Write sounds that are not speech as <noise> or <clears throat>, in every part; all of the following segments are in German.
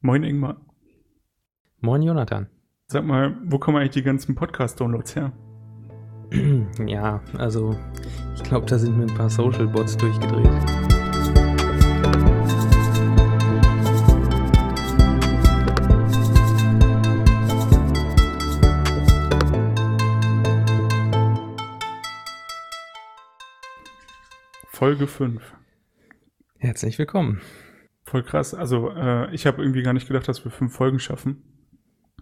Moin Ingmar. Moin Jonathan. Sag mal, wo kommen eigentlich die ganzen Podcast-Downloads her? <clears throat> ja, also ich glaube, da sind mir ein paar Social-Bots durchgedreht. Folge 5. Herzlich willkommen. Voll krass. Also, äh, ich habe irgendwie gar nicht gedacht, dass wir fünf Folgen schaffen.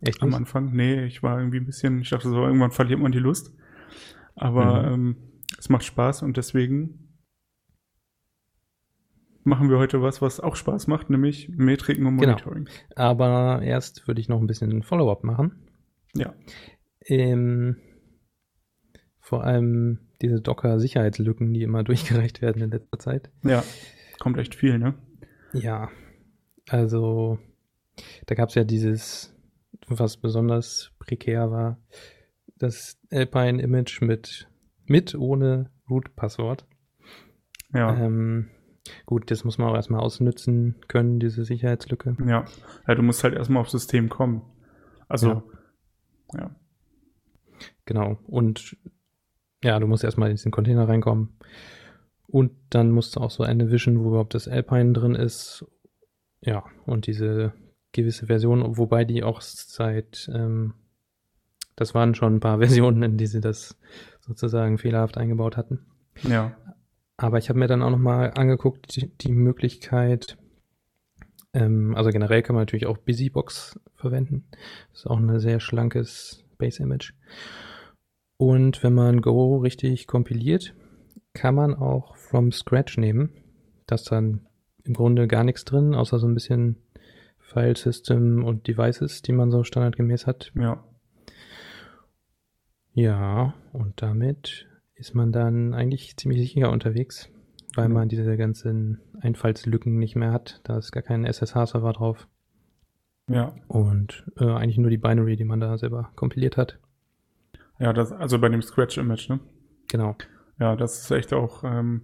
Echt Am nicht? Anfang. Nee, ich war irgendwie ein bisschen, ich dachte so, irgendwann verliert man die Lust. Aber Mhm. ähm, es macht Spaß und deswegen machen wir heute was, was auch Spaß macht, nämlich Metriken und Genau. Monitoring. Aber erst würde ich noch ein bisschen Follow-up machen. Ja. Ähm, vor allem diese Docker-Sicherheitslücken, die immer <laughs> durchgereicht werden in letzter Zeit. Ja, kommt echt viel, ne? Ja, also da gab es ja dieses, was besonders prekär war, das Alpine-Image mit, mit ohne Root-Passwort. Ja. Ähm, gut, das muss man auch erstmal ausnützen können, diese Sicherheitslücke. Ja. ja, du musst halt erstmal aufs System kommen. Also, ja. Genau. Und ja, du musst erstmal in diesen Container reinkommen. Und dann musst du auch so eine wischen, wo überhaupt das Alpine drin ist. Ja, und diese gewisse Version, wobei die auch seit, ähm, das waren schon ein paar <laughs> Versionen, in die sie das sozusagen fehlerhaft eingebaut hatten. Ja. Aber ich habe mir dann auch nochmal angeguckt, die, die Möglichkeit, ähm, also generell kann man natürlich auch Busybox verwenden. Das ist auch ein sehr schlankes Base-Image. Und wenn man Go richtig kompiliert, kann man auch from scratch nehmen. Da ist dann im Grunde gar nichts drin, außer so ein bisschen File System und Devices, die man so standardgemäß hat. Ja. Ja, und damit ist man dann eigentlich ziemlich sicher unterwegs, weil Mhm. man diese ganzen Einfallslücken nicht mehr hat. Da ist gar kein SSH-Server drauf Ja. und äh, eigentlich nur die Binary, die man da selber kompiliert hat. Ja, das, also bei dem Scratch-Image, ne? Genau. Ja, das ist echt auch ähm,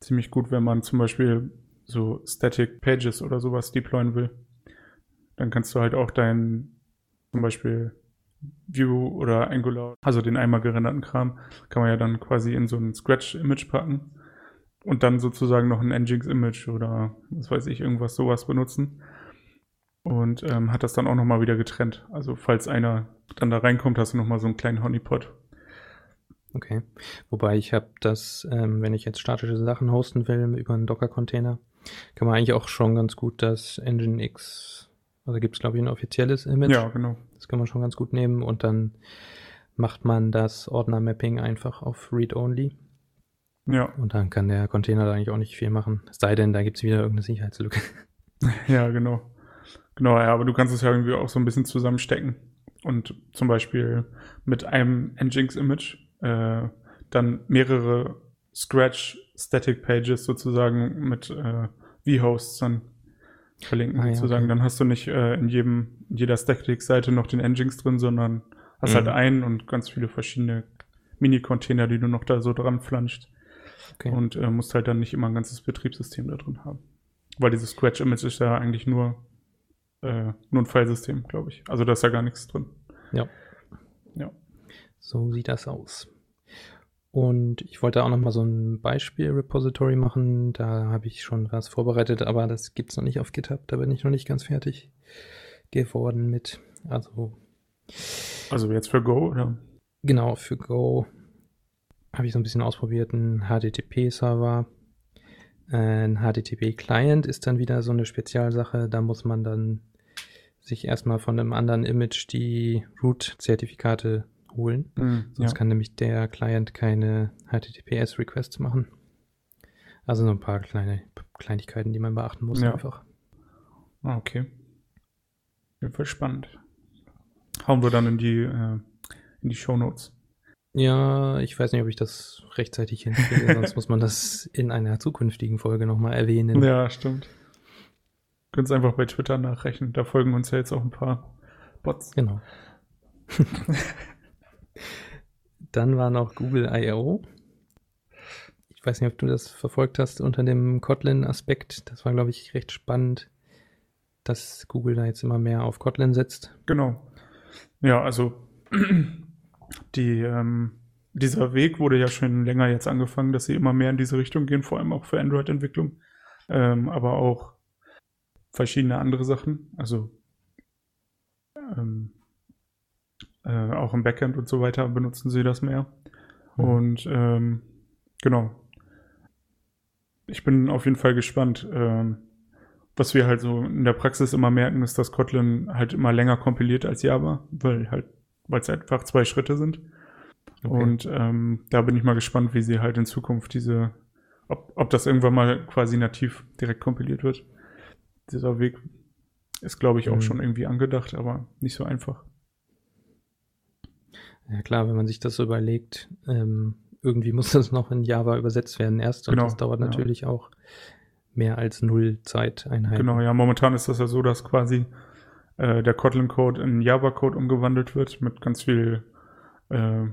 ziemlich gut, wenn man zum Beispiel so Static Pages oder sowas deployen will. Dann kannst du halt auch dein zum Beispiel View oder Angular, also den einmal gerenderten Kram, kann man ja dann quasi in so ein Scratch-Image packen und dann sozusagen noch ein Nginx-Image oder was weiß ich, irgendwas sowas benutzen. Und ähm, hat das dann auch nochmal wieder getrennt. Also falls einer dann da reinkommt, hast du nochmal so einen kleinen Honeypot. Okay. Wobei ich habe das, ähm, wenn ich jetzt statische Sachen hosten will über einen Docker-Container, kann man eigentlich auch schon ganz gut das Nginx, also gibt es glaube ich ein offizielles Image. Ja, genau. Das kann man schon ganz gut nehmen und dann macht man das Ordner-Mapping einfach auf Read-Only Ja, und dann kann der Container da eigentlich auch nicht viel machen. Es sei denn, da gibt es wieder irgendeine Sicherheitslücke. <laughs> Ja, genau. Genau, ja, aber du kannst es ja irgendwie auch so ein bisschen zusammenstecken. Und zum Beispiel mit einem Nginx-Image äh, dann mehrere Scratch-Static-Pages sozusagen mit äh, vHosts dann verlinken Ah, ja, sozusagen. okay. Dann hast du nicht äh, in jedem, in jeder Static-Seite noch den Nginx drin, sondern hast Mhm. halt einen und ganz viele verschiedene Mini-Container, die du noch da so dran flanscht. Okay. Und äh, musst halt dann nicht immer ein ganzes Betriebssystem da drin haben. Weil dieses Scratch-Image ist ja eigentlich nur, äh, nur ein Filesystem, glaube ich. Also da ist ja gar nichts drin. Ja. Ja. So sieht das aus. Und ich wollte auch noch mal so ein Beispiel-Repository machen. Da habe ich schon was vorbereitet, aber das gibt's noch nicht auf GitHub. Da bin ich noch nicht ganz fertig geworden mit. Also Also jetzt für Go, oder? genau, für Go habe ich so ein bisschen ausprobiert. Ein HTTP-Server. Ein HTTP-Client ist dann wieder so eine Spezialsache. Da muss man dann sich erstmal von einem anderen Image die Root-Zertifikate holen. Sonst ja. kann nämlich der Client keine HTTPS-Requests machen. Also so ein paar kleine Kleinigkeiten, die man beachten muss Ja. einfach. Ah, okay. Fall spannend. Hauen wir dann in die, äh, in die Shownotes. Ja, ich weiß nicht, ob ich das rechtzeitig hinkriege, <laughs> sonst muss man das in einer zukünftigen Folge nochmal erwähnen. Ja, stimmt. Könnt es einfach bei Twitter nachrechnen. Da folgen uns ja jetzt auch ein paar Bots. Genau. <laughs> Dann war noch Google I.O. Ich weiß nicht, ob du das verfolgt hast unter dem Kotlin-Aspekt. Das war, glaube ich, recht spannend. dass Google da jetzt immer mehr auf Kotlin setzt. Genau. Ja, also <clears throat> die, ähm, dieser Weg wurde ja schon länger jetzt angefangen, dass sie immer mehr in diese Richtung gehen, vor allem auch für Android-Entwicklung, ähm, aber auch verschiedene andere Sachen, also ähm, äh, auch im Backend und so weiter benutzen sie das mehr. Mhm. Und ähm, genau. Ich bin auf jeden Fall gespannt. Ähm, was wir halt so in der Praxis immer merken, ist, dass Kotlin halt immer länger kompiliert als Java, weil halt, weil es einfach zwei Schritte sind. Okay. Und ähm, da bin ich mal gespannt, wie sie halt in Zukunft diese, ob, ob das irgendwann mal quasi nativ direkt kompiliert wird. Dieser Weg ist, glaube ich, auch mhm. schon irgendwie angedacht, aber nicht so einfach. Ja klar, wenn man sich das so überlegt, ähm, irgendwie muss <laughs> das noch in Java übersetzt werden erst und genau, das dauert natürlich ja. auch mehr als null Zeiteinheiten. Genau, ja, momentan ist das ja so, dass quasi äh, der Kotlin-Code in Java-Code umgewandelt wird mit ganz viel äh,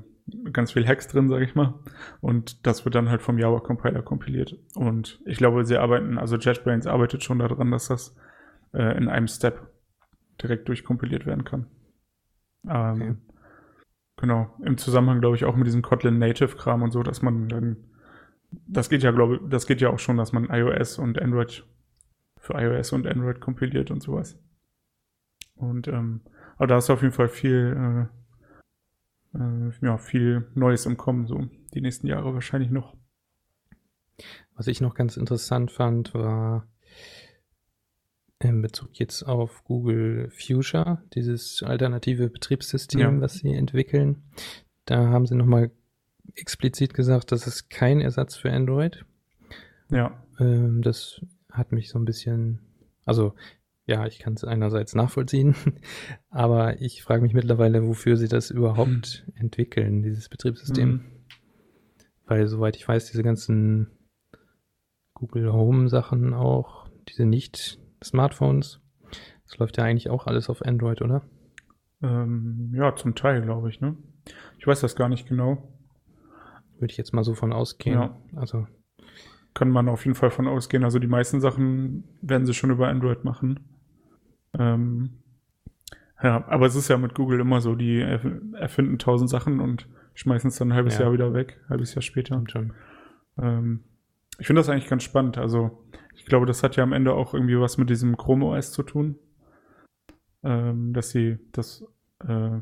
ganz viel Hacks drin, sage ich mal. Und das wird dann halt vom Java-Compiler kompiliert. Und ich glaube, sie arbeiten, also JetBrains arbeitet schon daran, dass das äh, in einem Step direkt durchkompiliert werden kann. Ähm, okay. Genau, im Zusammenhang, glaube ich, auch mit diesem Kotlin Native-Kram und so, dass man dann, das geht ja, glaube ich, das geht ja auch schon, dass man iOS und Android für iOS und Android kompiliert und sowas. Und ähm, aber da ist auf jeden Fall viel, äh, äh, ja, viel Neues im Kommen, so die nächsten Jahre wahrscheinlich noch. Was ich noch ganz interessant fand, war in Bezug jetzt auf Google Fuchsia, dieses alternative Betriebssystem, ja. was sie entwickeln. Da haben sie nochmal explizit gesagt, das ist kein Ersatz für Android. Ja. Ähm, das hat mich so ein bisschen, also ja, ich kann es einerseits nachvollziehen, <laughs> aber ich frage mich mittlerweile, wofür sie das überhaupt mhm. entwickeln, dieses Betriebssystem. Mhm. Weil, soweit ich weiß, diese ganzen Google Home Sachen auch, diese nicht Smartphones. Das läuft ja eigentlich auch alles auf Android, oder? Ähm, ja, zum Teil, glaube ich, ne? Ich weiß das gar nicht genau. Würde ich jetzt mal so von ausgehen. Ja. Also. Kann man auf jeden Fall von ausgehen. Also die meisten Sachen werden sie schon über Android machen. Ähm, ja, aber es ist ja mit Google immer so, die erfinden tausend Sachen und schmeißen es dann ein halbes ja. Jahr wieder weg, ein halbes Jahr später. Ähm, ich finde das eigentlich ganz spannend. Also ich glaube, das hat ja am Ende auch irgendwie was mit diesem Chrome OS zu tun. Ähm, dass sie das äh,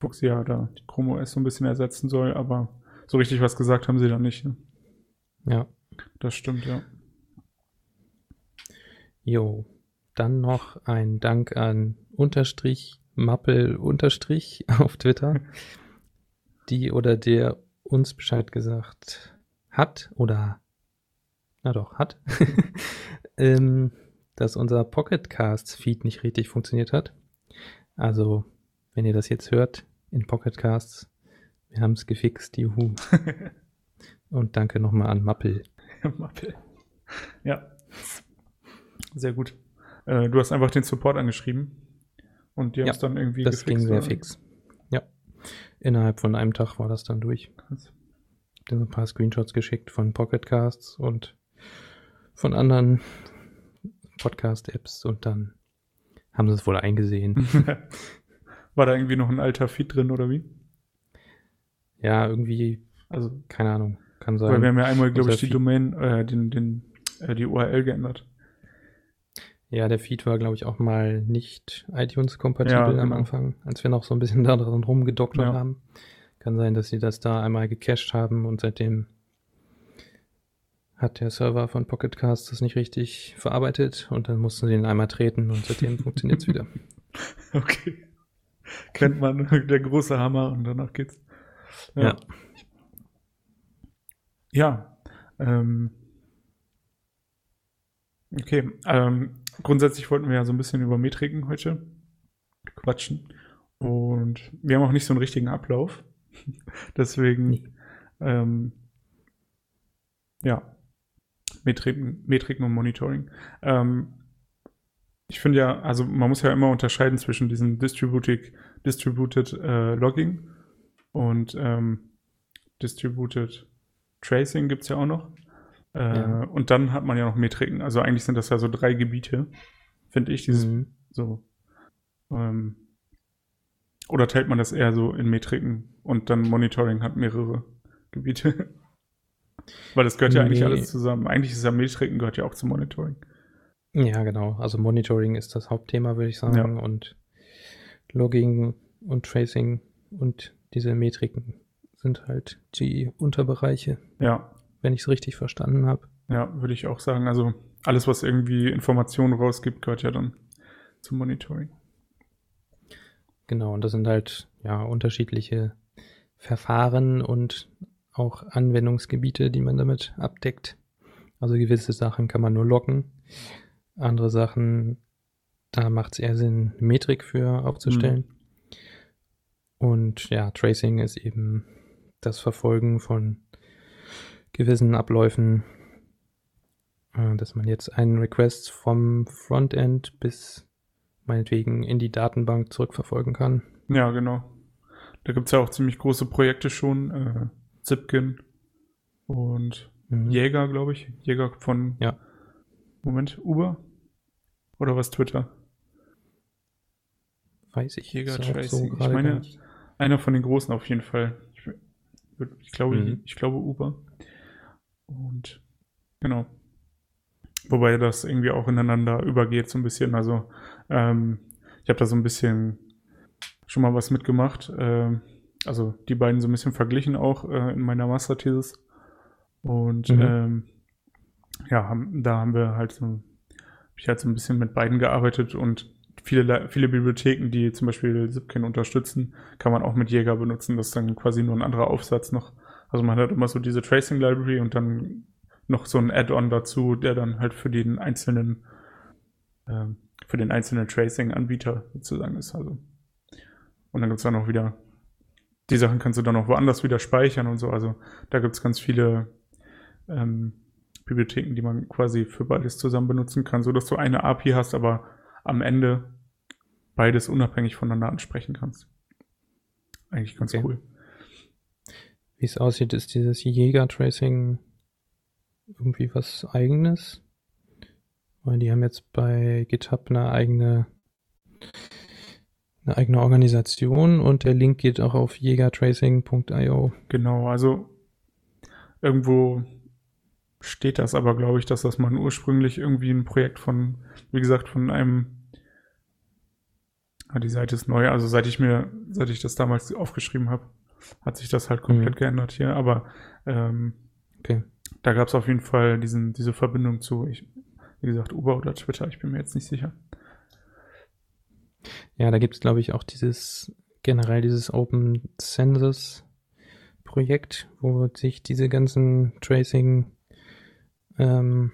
Fuchsia da die Chrome OS so ein bisschen ersetzen soll, aber so richtig was gesagt haben sie da nicht. Ne? Ja. Das stimmt, ja. Jo, dann noch ein Dank an Unterstrich Mappel Unterstrich <laughs> auf Twitter, die oder der uns Bescheid gesagt hat oder na doch, hat, <laughs> ähm, dass unser Pocketcasts-Feed nicht richtig funktioniert hat. Also, wenn ihr das jetzt hört, in Pocketcasts, wir haben es gefixt, juhu. <laughs> Und danke nochmal an Mappel. <laughs> Mappel. Ja. Sehr gut. Äh, du hast einfach den Support angeschrieben und die haben es dann irgendwie das gefixt. Das ging sehr oder? fix. Ja. Innerhalb von einem Tag war das dann durch. Krass. Dann ein paar Screenshots geschickt von Pocketcasts und von anderen Podcast-Apps und dann haben sie es wohl eingesehen. <laughs> War da irgendwie noch ein alter Feed drin oder wie? Ja, irgendwie, also keine Ahnung, kann sein. Weil wir haben ja einmal, glaube ich, die Feed Domain, äh, den, den, äh, die URL geändert. Ja, der Feed war, glaube ich, auch mal nicht iTunes-kompatibel ja, genau. am Anfang, als wir noch so ein bisschen <laughs> da dran rumgedoktert ja. haben. Kann sein, dass sie das da einmal gecached haben und seitdem hat der Server von Pocketcast das nicht richtig verarbeitet und dann mussten sie ihn einmal treten und seitdem funktioniert es wieder. <laughs> Okay. Kennt man, <laughs> der große Hammer und danach geht's. Ja. Ja. ja ähm, okay. Ähm, grundsätzlich wollten wir ja so ein bisschen über Metriken heute quatschen. Und wir haben auch nicht so einen richtigen Ablauf. <laughs> Deswegen, nee. ähm, ja, Metriken, Metriken und Monitoring. Ähm, ich finde ja, also man muss ja immer unterscheiden zwischen diesem Distributed, Distributed äh, Logging und ähm, Distributed Tracing gibt es ja auch noch. Äh, ja. Und dann hat man ja noch Metriken. Also eigentlich sind das ja so drei Gebiete. finde ich, dieses Mhm. so. Ähm, oder teilt man das eher so in Metriken und dann Monitoring hat mehrere Gebiete? <laughs> Weil das gehört ja eigentlich Nee. alles zusammen. Eigentlich ist ja Metriken gehört ja auch zum Monitoring. Ja, genau. Also Monitoring ist das Hauptthema, würde ich sagen. Und Logging und Tracing und diese Metriken sind halt die Unterbereiche, Ja, wenn ich es richtig verstanden habe. ja, würde ich auch sagen. Also alles, was irgendwie Informationen rausgibt, gehört ja dann zum Monitoring. Genau, und das sind halt ja unterschiedliche Verfahren und auch Anwendungsgebiete, die man damit abdeckt. Also gewisse Sachen kann man nur loggen, andere Sachen, da macht es eher Sinn, Metrik für aufzustellen. Und ja, Tracing ist eben das Verfolgen von gewissen Abläufen, äh, dass man jetzt einen Request vom Frontend bis meinetwegen in die Datenbank zurückverfolgen kann. Ja, genau. Da gibt es ja auch ziemlich große Projekte schon. Zipkin und Mhm. Jäger, glaube ich. Jäger von. Ja. Moment, Uber? Oder was Twitter? Weiß ich Jäger Tracing. Ich gerade meine-. Einer von den großen auf jeden Fall. Ich, ich glaube, Mhm. ich glaube Uber. Und genau. Wobei das irgendwie auch ineinander übergeht, so ein bisschen. Also, ähm, ich habe da so ein bisschen schon mal was mitgemacht. Ähm, also die beiden so ein bisschen verglichen auch äh, in meiner Masterthesis. Und Mhm. ähm, ja, haben, da haben wir halt so, hab ich halt so ein bisschen mit beiden gearbeitet und viele, Le- viele Bibliotheken, die zum Beispiel Zipkin unterstützen, kann man auch mit Jäger benutzen. Das ist dann quasi nur ein anderer Aufsatz noch. Also man hat immer so diese Tracing Library und dann noch so ein Add-on dazu, der dann halt für den einzelnen, ähm, für den einzelnen Tracing-Anbieter sozusagen ist. Also. Und dann gibt's dann auch wieder, die Sachen kannst du dann auch woanders wieder speichern und so. Also da gibt's ganz viele ähm, Bibliotheken, die man quasi für beides zusammen benutzen kann, so dass du eine API hast, aber am Ende beides unabhängig voneinander ansprechen kannst. Eigentlich ganz Okay. cool. Wie es aussieht, ist dieses Jäger-Tracing irgendwie was eigenes. Weil die haben jetzt bei GitHub eine eigene, eine eigene Organisation und der Link geht auch auf jägertracing.io. Genau, also irgendwo steht das aber, glaube ich, dass das mal ursprünglich irgendwie ein Projekt von, wie gesagt, von einem, ah, die Seite ist neu, also seit ich mir, seit ich das damals aufgeschrieben habe, hat sich das halt komplett Mhm. geändert hier, aber ähm, Okay. da gab es auf jeden Fall diesen, diese Verbindung zu, ich, wie gesagt, Uber oder Twitter, ich bin mir jetzt nicht sicher. Ja, da gibt es, glaube ich, auch dieses, generell dieses Open Census Projekt, wo sich diese ganzen Tracing, ähm,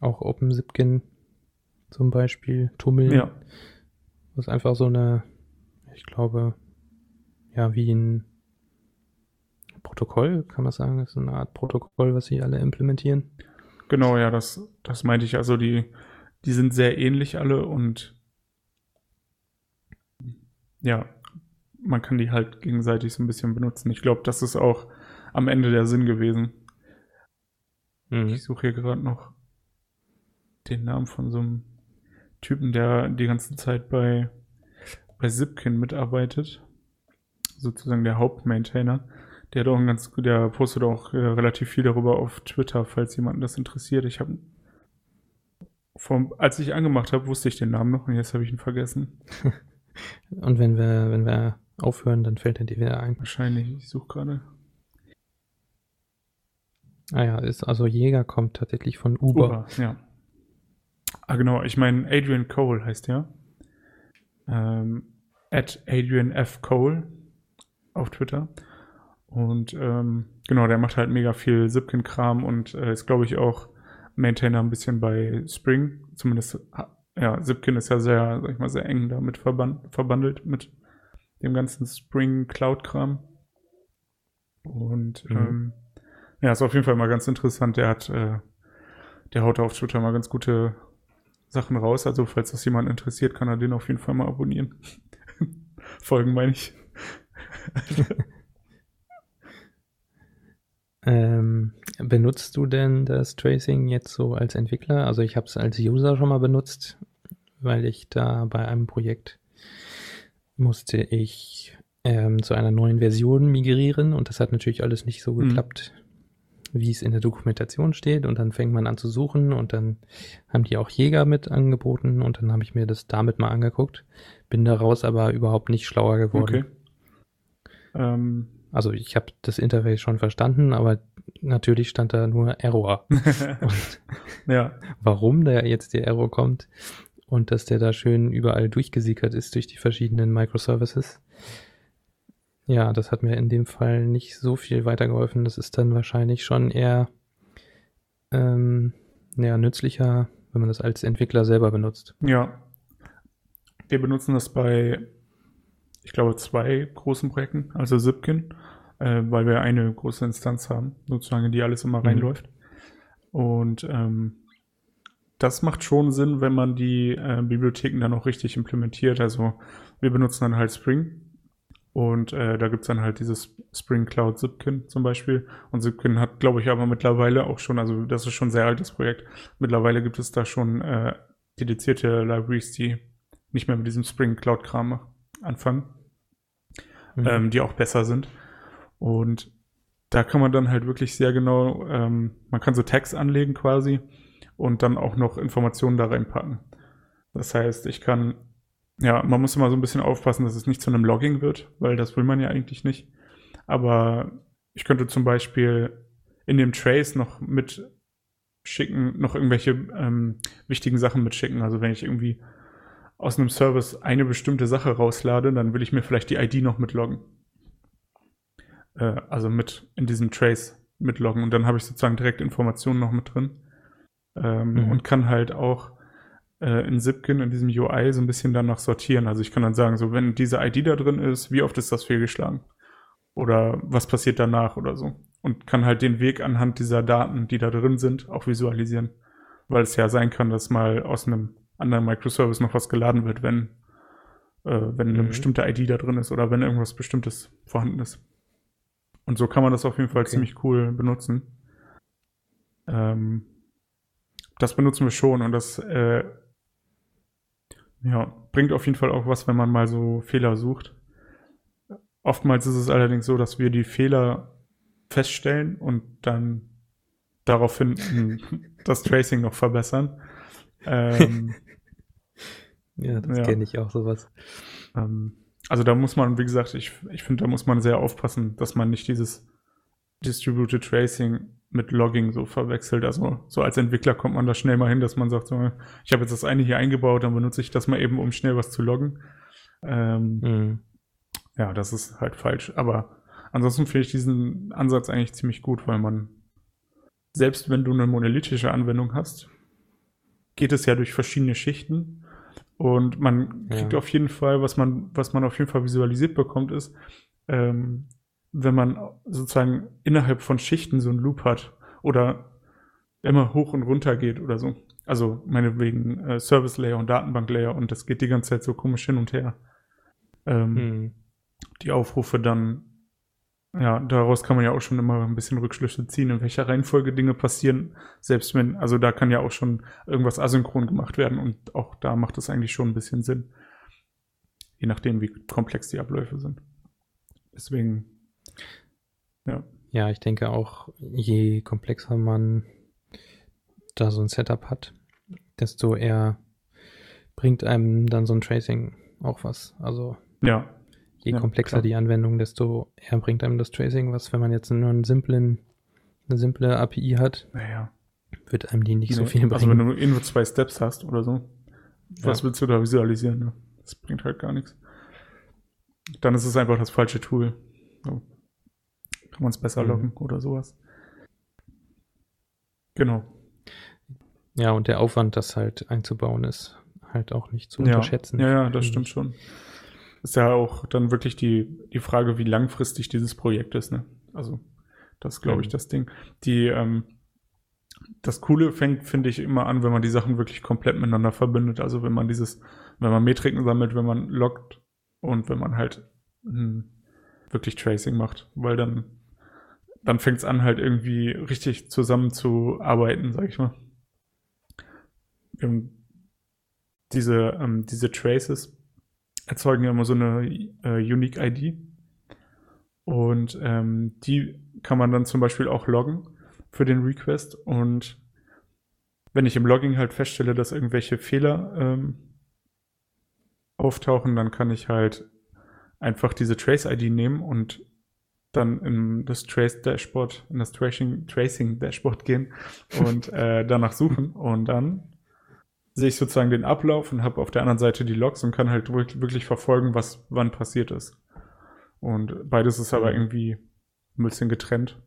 auch OpenZipkin zum Beispiel tummeln. Ja, Was einfach so eine, ich glaube, ja, wie ein Protokoll, kann man sagen, das ist eine Art Protokoll, was sie alle implementieren. Genau, ja, das, das meinte ich. Also die, die sind sehr ähnlich alle und ja, man kann die halt gegenseitig so ein bisschen benutzen. Ich glaube, das ist auch am Ende der Sinn gewesen. Ich suche hier gerade noch den Namen von so einem Typen, der die ganze Zeit bei, bei Zipkin mitarbeitet. Sozusagen der Hauptmaintainer. Der hat auch ein ganz, der postet auch äh, relativ viel darüber auf Twitter, falls jemanden das interessiert. Ich habe vom, als ich angemacht habe, wusste ich den Namen noch und jetzt habe ich ihn vergessen. <laughs> Und wenn wir, wenn wir aufhören, dann fällt er dir wieder ein. Wahrscheinlich, ich suche gerade. Ah ja, ist also Jäger kommt tatsächlich von Uber. Uber, ja. Ah, genau, ich meine, Adrian Cole heißt der. Ähm, at Adrian F. Cole auf Twitter. Und ähm, genau, der macht halt mega viel Zipkin-Kram und äh, ist, glaube ich, auch Maintainer ein bisschen bei Spring. Zumindest, ja, Zipkin ist ja sehr, sag ich mal, sehr eng damit verban verbandelt mit dem ganzen Spring Cloud-Kram. Und Mhm. ähm, ja, ist auf jeden Fall mal ganz interessant. Der hat, äh, der haut auf Twitter mal ganz gute Sachen raus. Also, falls das jemand interessiert, kann er den auf jeden Fall mal abonnieren. <laughs> Folgen meine ich. <laughs> Ähm, benutzt du denn das Tracing jetzt so als Entwickler? Also ich habe es als User schon mal benutzt. weil ich da bei einem Projekt musste ich ähm, zu einer neuen Version migrieren und das hat natürlich alles nicht so Mhm. geklappt, wie es in der Dokumentation steht und dann fängt man an zu suchen und dann haben die auch Jäger mit angeboten und dann habe ich mir das damit mal angeguckt, bin daraus aber überhaupt nicht schlauer geworden. Okay. Ähm, Also ich habe das Interface schon verstanden, aber natürlich stand da nur Error. <laughs> Ja, warum da jetzt der Error kommt und dass der da schön überall durchgesickert ist durch die verschiedenen Microservices. Ja, das hat mir in dem Fall nicht so viel weitergeholfen. Das ist dann wahrscheinlich schon eher ähm, ja, nützlicher, wenn man das als Entwickler selber benutzt. ja. Wir benutzen das bei, ich glaube, zwei großen Projekten, also Zipkin, äh, weil wir eine große Instanz haben, sozusagen, in die alles immer Mhm. reinläuft. Und ähm, das macht schon Sinn, wenn man die äh, Bibliotheken dann auch richtig implementiert. Also wir benutzen dann halt Spring und äh, da gibt's dann halt dieses Spring Cloud Zipkin zum Beispiel. Und Zipkin hat, glaube ich, aber mittlerweile auch schon, also das ist schon ein sehr altes Projekt. Mittlerweile gibt es da schon äh, dedizierte Libraries, die nicht mehr mit diesem Spring Cloud Kram anfangen Mhm. ähm, die auch besser sind. Und da kann man dann halt wirklich sehr genau, ähm, man kann so Tags anlegen quasi und dann auch noch Informationen da reinpacken. Das heißt, ich kann, ja, man muss immer so ein bisschen aufpassen, dass es nicht zu einem Logging wird, weil das will man ja eigentlich nicht. Aber ich könnte zum Beispiel in dem Trace noch mitschicken, noch irgendwelche ähm, wichtigen Sachen mitschicken. Also wenn ich irgendwie aus einem Service eine bestimmte Sache rauslade, dann will ich mir vielleicht die ID noch mitloggen. Äh, also mit in diesem Trace mitloggen und dann habe ich sozusagen direkt Informationen noch mit drin. Ähm, Mhm. Und kann halt auch äh, in Zipkin, in diesem UI, so ein bisschen danach sortieren. Also ich kann dann sagen, so wenn diese ID da drin ist, wie oft ist das fehlgeschlagen? Oder was passiert danach oder so. Und kann halt den Weg anhand dieser Daten, die da drin sind, auch visualisieren. Weil es ja sein kann, dass mal aus einem anderen Microservice noch was geladen wird, wenn, äh, wenn eine Mhm. bestimmte ID da drin ist oder wenn irgendwas Bestimmtes vorhanden ist. Und so kann man das auf jeden Fall Okay. ziemlich cool benutzen. Ähm, das benutzen wir schon und das äh, ja, bringt auf jeden Fall auch was, wenn man mal so Fehler sucht. Oftmals ist es allerdings so, dass wir die Fehler feststellen und dann daraufhin <laughs> das Tracing noch verbessern. <laughs> Ähm, Ja, das Ja. kenne ich auch sowas. Ähm, also da muss man, wie gesagt, ich, ich finde, da muss man sehr aufpassen, dass man nicht dieses Distributed Tracing mit Logging so verwechselt. Also so als Entwickler kommt man da schnell mal hin, dass man sagt, so, ich habe jetzt das eine hier eingebaut, dann benutze ich das mal eben, um schnell was zu loggen. Ähm, Mhm. Ja, das ist halt falsch. Aber ansonsten finde ich diesen Ansatz eigentlich ziemlich gut, weil man, selbst wenn du eine monolithische Anwendung hast, geht es ja durch verschiedene Schichten. Und man kriegt Ja. auf jeden Fall, was man, was man auf jeden Fall visualisiert bekommt, ist, ähm, wenn man sozusagen innerhalb von Schichten so einen Loop hat oder immer hoch und runter geht oder so. Also meinetwegen äh, Service Layer und Datenbank Layer und das geht die ganze Zeit so komisch hin und her. Ähm, Mhm. die Aufrufe dann, ja, daraus kann man ja auch schon immer ein bisschen Rückschlüsse ziehen, in welcher Reihenfolge Dinge passieren. Selbst wenn, also da kann ja auch schon irgendwas asynchron gemacht werden und auch da macht es eigentlich schon ein bisschen Sinn. Je nachdem, wie komplex die Abläufe sind. Deswegen, ja, Ja, ich denke auch, je komplexer man da so ein Setup hat, desto eher bringt einem dann so ein Tracing auch was. Also ja, je Ja, komplexer klar. die Anwendung, desto eher bringt einem das Tracing was. Wenn man jetzt nur einen simplen, eine simple API hat, naja. wird einem die nicht so Nee, viel Also wenn bringen. du nur zwei Steps hast oder so, was Ja. willst du da visualisieren? Ne? Das bringt halt gar nichts. Dann ist es einfach das falsche Tool. So. Kann man es besser Mhm. loggen oder sowas. Genau. Ja, und der Aufwand, das halt einzubauen, ist halt auch nicht zu Ja. unterschätzen. Ja, ja, das stimmt schon. Ist ja auch dann wirklich die, die Frage, wie langfristig dieses Projekt ist. Ne? Also, das ist, glaube ich, Mhm. das Ding. Die, ähm, das Coole fängt, finde ich, immer an, wenn man die Sachen wirklich komplett miteinander verbindet. Also wenn man dieses, wenn man Metriken sammelt, wenn man loggt und wenn man halt mh, wirklich Tracing macht, weil dann, dann fängt es an, halt irgendwie richtig zusammen zu arbeiten, sag ich mal. Wir haben diese, ähm, diese Traces erzeugen ja immer so eine äh, Unique ID. Und ähm, die kann man dann zum Beispiel auch loggen für den Request. Und wenn ich im Logging halt feststelle, dass irgendwelche Fehler ähm, auftauchen, dann kann ich halt einfach diese Trace-ID nehmen und dann in das Trace Dashboard, in das Tracing, Tracing Dashboard gehen und <laughs> äh, danach suchen und dann sehe ich sozusagen den Ablauf und habe auf der anderen Seite die Logs und kann halt wirklich verfolgen, was wann passiert ist. Und beides ist aber irgendwie ein bisschen getrennt,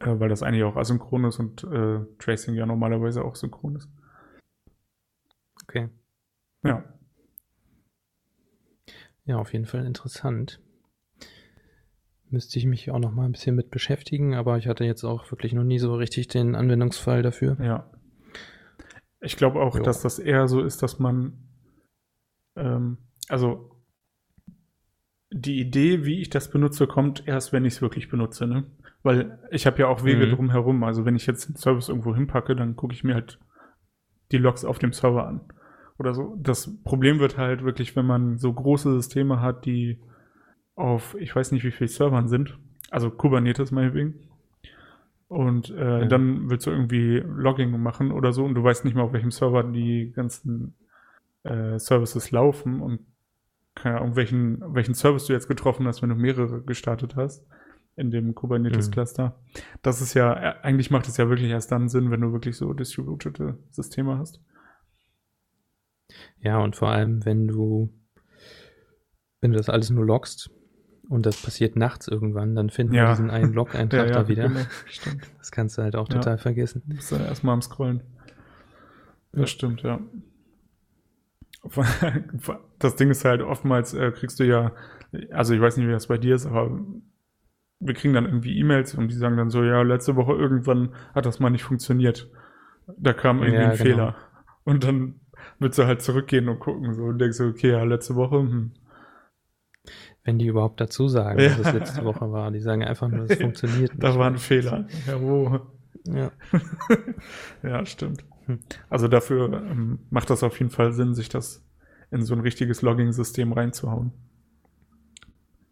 äh, weil das eigentlich auch asynchron ist und äh, Tracing ja normalerweise auch synchron ist. Okay. Ja. Ja, auf jeden Fall interessant. Müsste ich mich auch noch mal ein bisschen mit beschäftigen, aber ich hatte jetzt auch wirklich noch nie so richtig den Anwendungsfall dafür. Ja. Ich glaube auch, jo. dass das eher so ist, dass man, ähm, also die Idee, wie ich das benutze, kommt erst, wenn ich es wirklich benutze, ne? Weil ich habe ja auch Wege mhm. drumherum. Also wenn ich jetzt den Service irgendwo hinpacke, dann gucke ich mir halt die Logs auf dem Server an oder so. Das Problem wird halt wirklich, wenn man so große Systeme hat, die auf, ich weiß nicht, wie viele Servern sind, also Kubernetes meinetwegen. Und äh, ja. dann willst du irgendwie Logging machen oder so und du weißt nicht mehr, auf welchem Server die ganzen äh, Services laufen und keine Ahnung, welchen, welchen Service du jetzt getroffen hast, wenn du mehrere gestartet hast in dem Kubernetes-Cluster. Mhm. Das ist ja, äh, eigentlich macht es ja wirklich erst dann Sinn, wenn du wirklich so distributed Systeme hast. Ja, und vor allem, wenn du, wenn du das alles nur loggst und das passiert nachts irgendwann, dann finden ja. wir diesen einen Log-Eintrag <laughs> ja, ja, da wieder. Genau. Stimmt. Das kannst du halt auch total vergessen. Du bist dann erstmal am Scrollen. Das stimmt, ja. <laughs> Das Ding ist halt, oftmals äh, kriegst du ja, also ich weiß nicht, wie das bei dir ist, aber wir kriegen dann irgendwie E-Mails und die sagen dann so, ja, letzte Woche irgendwann hat das mal nicht funktioniert. Da kam irgendwie ein genau. Fehler. Und dann willst du halt zurückgehen und gucken so und denkst so, okay, ja, letzte Woche. Hm. Wenn die überhaupt dazu sagen, ja. dass es letzte Woche war. Die sagen einfach nur, es <laughs> funktioniert nicht. Da war ein Fehler. Ja, wo? Ja. <laughs> ja, stimmt. Also dafür ähm, macht das auf jeden Fall Sinn, sich das in so ein richtiges Logging-System reinzuhauen.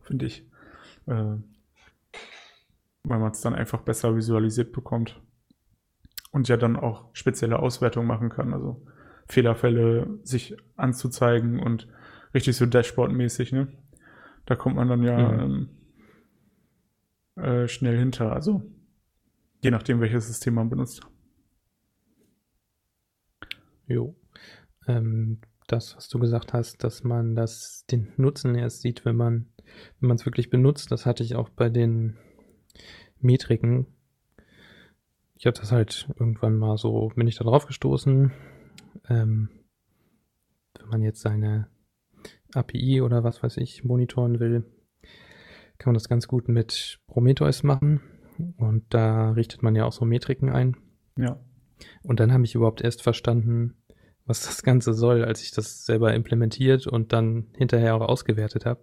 Finde ich. Äh, weil man es dann einfach besser visualisiert bekommt. Und ja dann auch spezielle Auswertungen machen kann. Also Fehlerfälle sich anzuzeigen und richtig so Dashboard-mäßig, ne? Da kommt man dann ja mhm. ähm, äh, schnell hinter. Also je nachdem, welches System man benutzt. Jo. Ähm, das, was du gesagt hast, dass man das, den Nutzen erst sieht, wenn man, wenn man es wirklich benutzt, das hatte ich auch bei den Metriken. Ich habe das halt irgendwann mal so, bin ich da drauf gestoßen, ähm, wenn man jetzt seine API oder was weiß ich monitoren will, kann man das ganz gut mit Prometheus machen. Und da richtet man ja auch so Metriken ein. Ja. Und dann habe ich überhaupt erst verstanden, was das Ganze soll, als ich das selber implementiert und dann hinterher auch ausgewertet habe.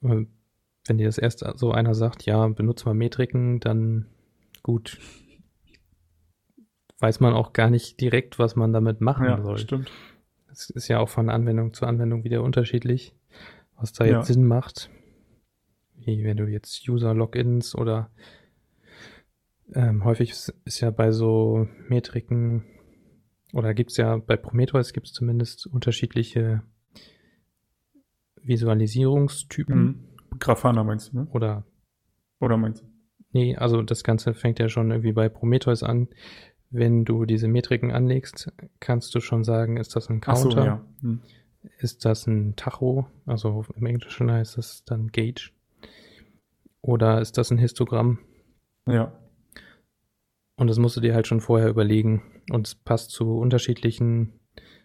Wenn dir das erst so einer sagt, ja, benutze mal Metriken, dann gut, weiß man auch gar nicht direkt, was man damit machen ja, soll. Stimmt. Es ist ja auch von Anwendung zu Anwendung wieder unterschiedlich, was da jetzt ja. Sinn macht. Wie wenn du jetzt User-Logins oder ähm, häufig ist, ist, ja bei so Metriken oder gibt es ja bei Prometheus gibt es zumindest unterschiedliche Visualisierungstypen. Mhm. Grafana meinst du, ne? Oder oder meinst du? Nee, also das Ganze fängt ja schon irgendwie bei Prometheus an. Wenn du diese Metriken anlegst, kannst du schon sagen, ist das ein Counter? So, ja. hm. Ist das ein Tacho? Also im Englischen heißt das dann Gauge. Oder ist das ein Histogramm? Ja. Und das musst du dir halt schon vorher überlegen. Und es passt zu unterschiedlichen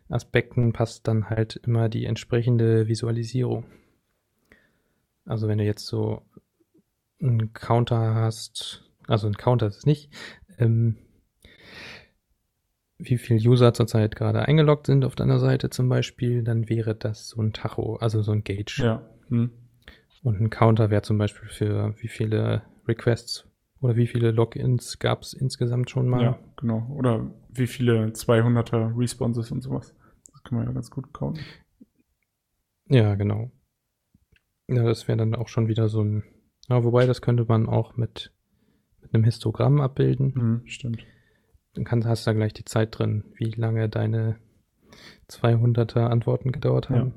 Aspekten, passt dann halt immer die entsprechende Visualisierung. Also wenn du jetzt so einen Counter hast, also ein Counter ist es nicht, ähm, wie viele User zurzeit gerade eingeloggt sind auf deiner Seite zum Beispiel, dann wäre das so ein Tacho, also so ein Gauge. Ja. Hm. Und ein Counter wäre zum Beispiel für wie viele Requests oder wie viele Logins gab es insgesamt schon mal. Ja, genau. Oder wie viele 200er Responses und sowas. kann man ja ganz gut counten. Ja, genau. Ja, das wäre dann auch schon wieder so ein. Ja, wobei, das könnte man auch mit, mit einem Histogramm abbilden. Mhm, stimmt. Dann kannst, hast du da gleich die Zeit drin, wie lange deine 200er Antworten gedauert haben.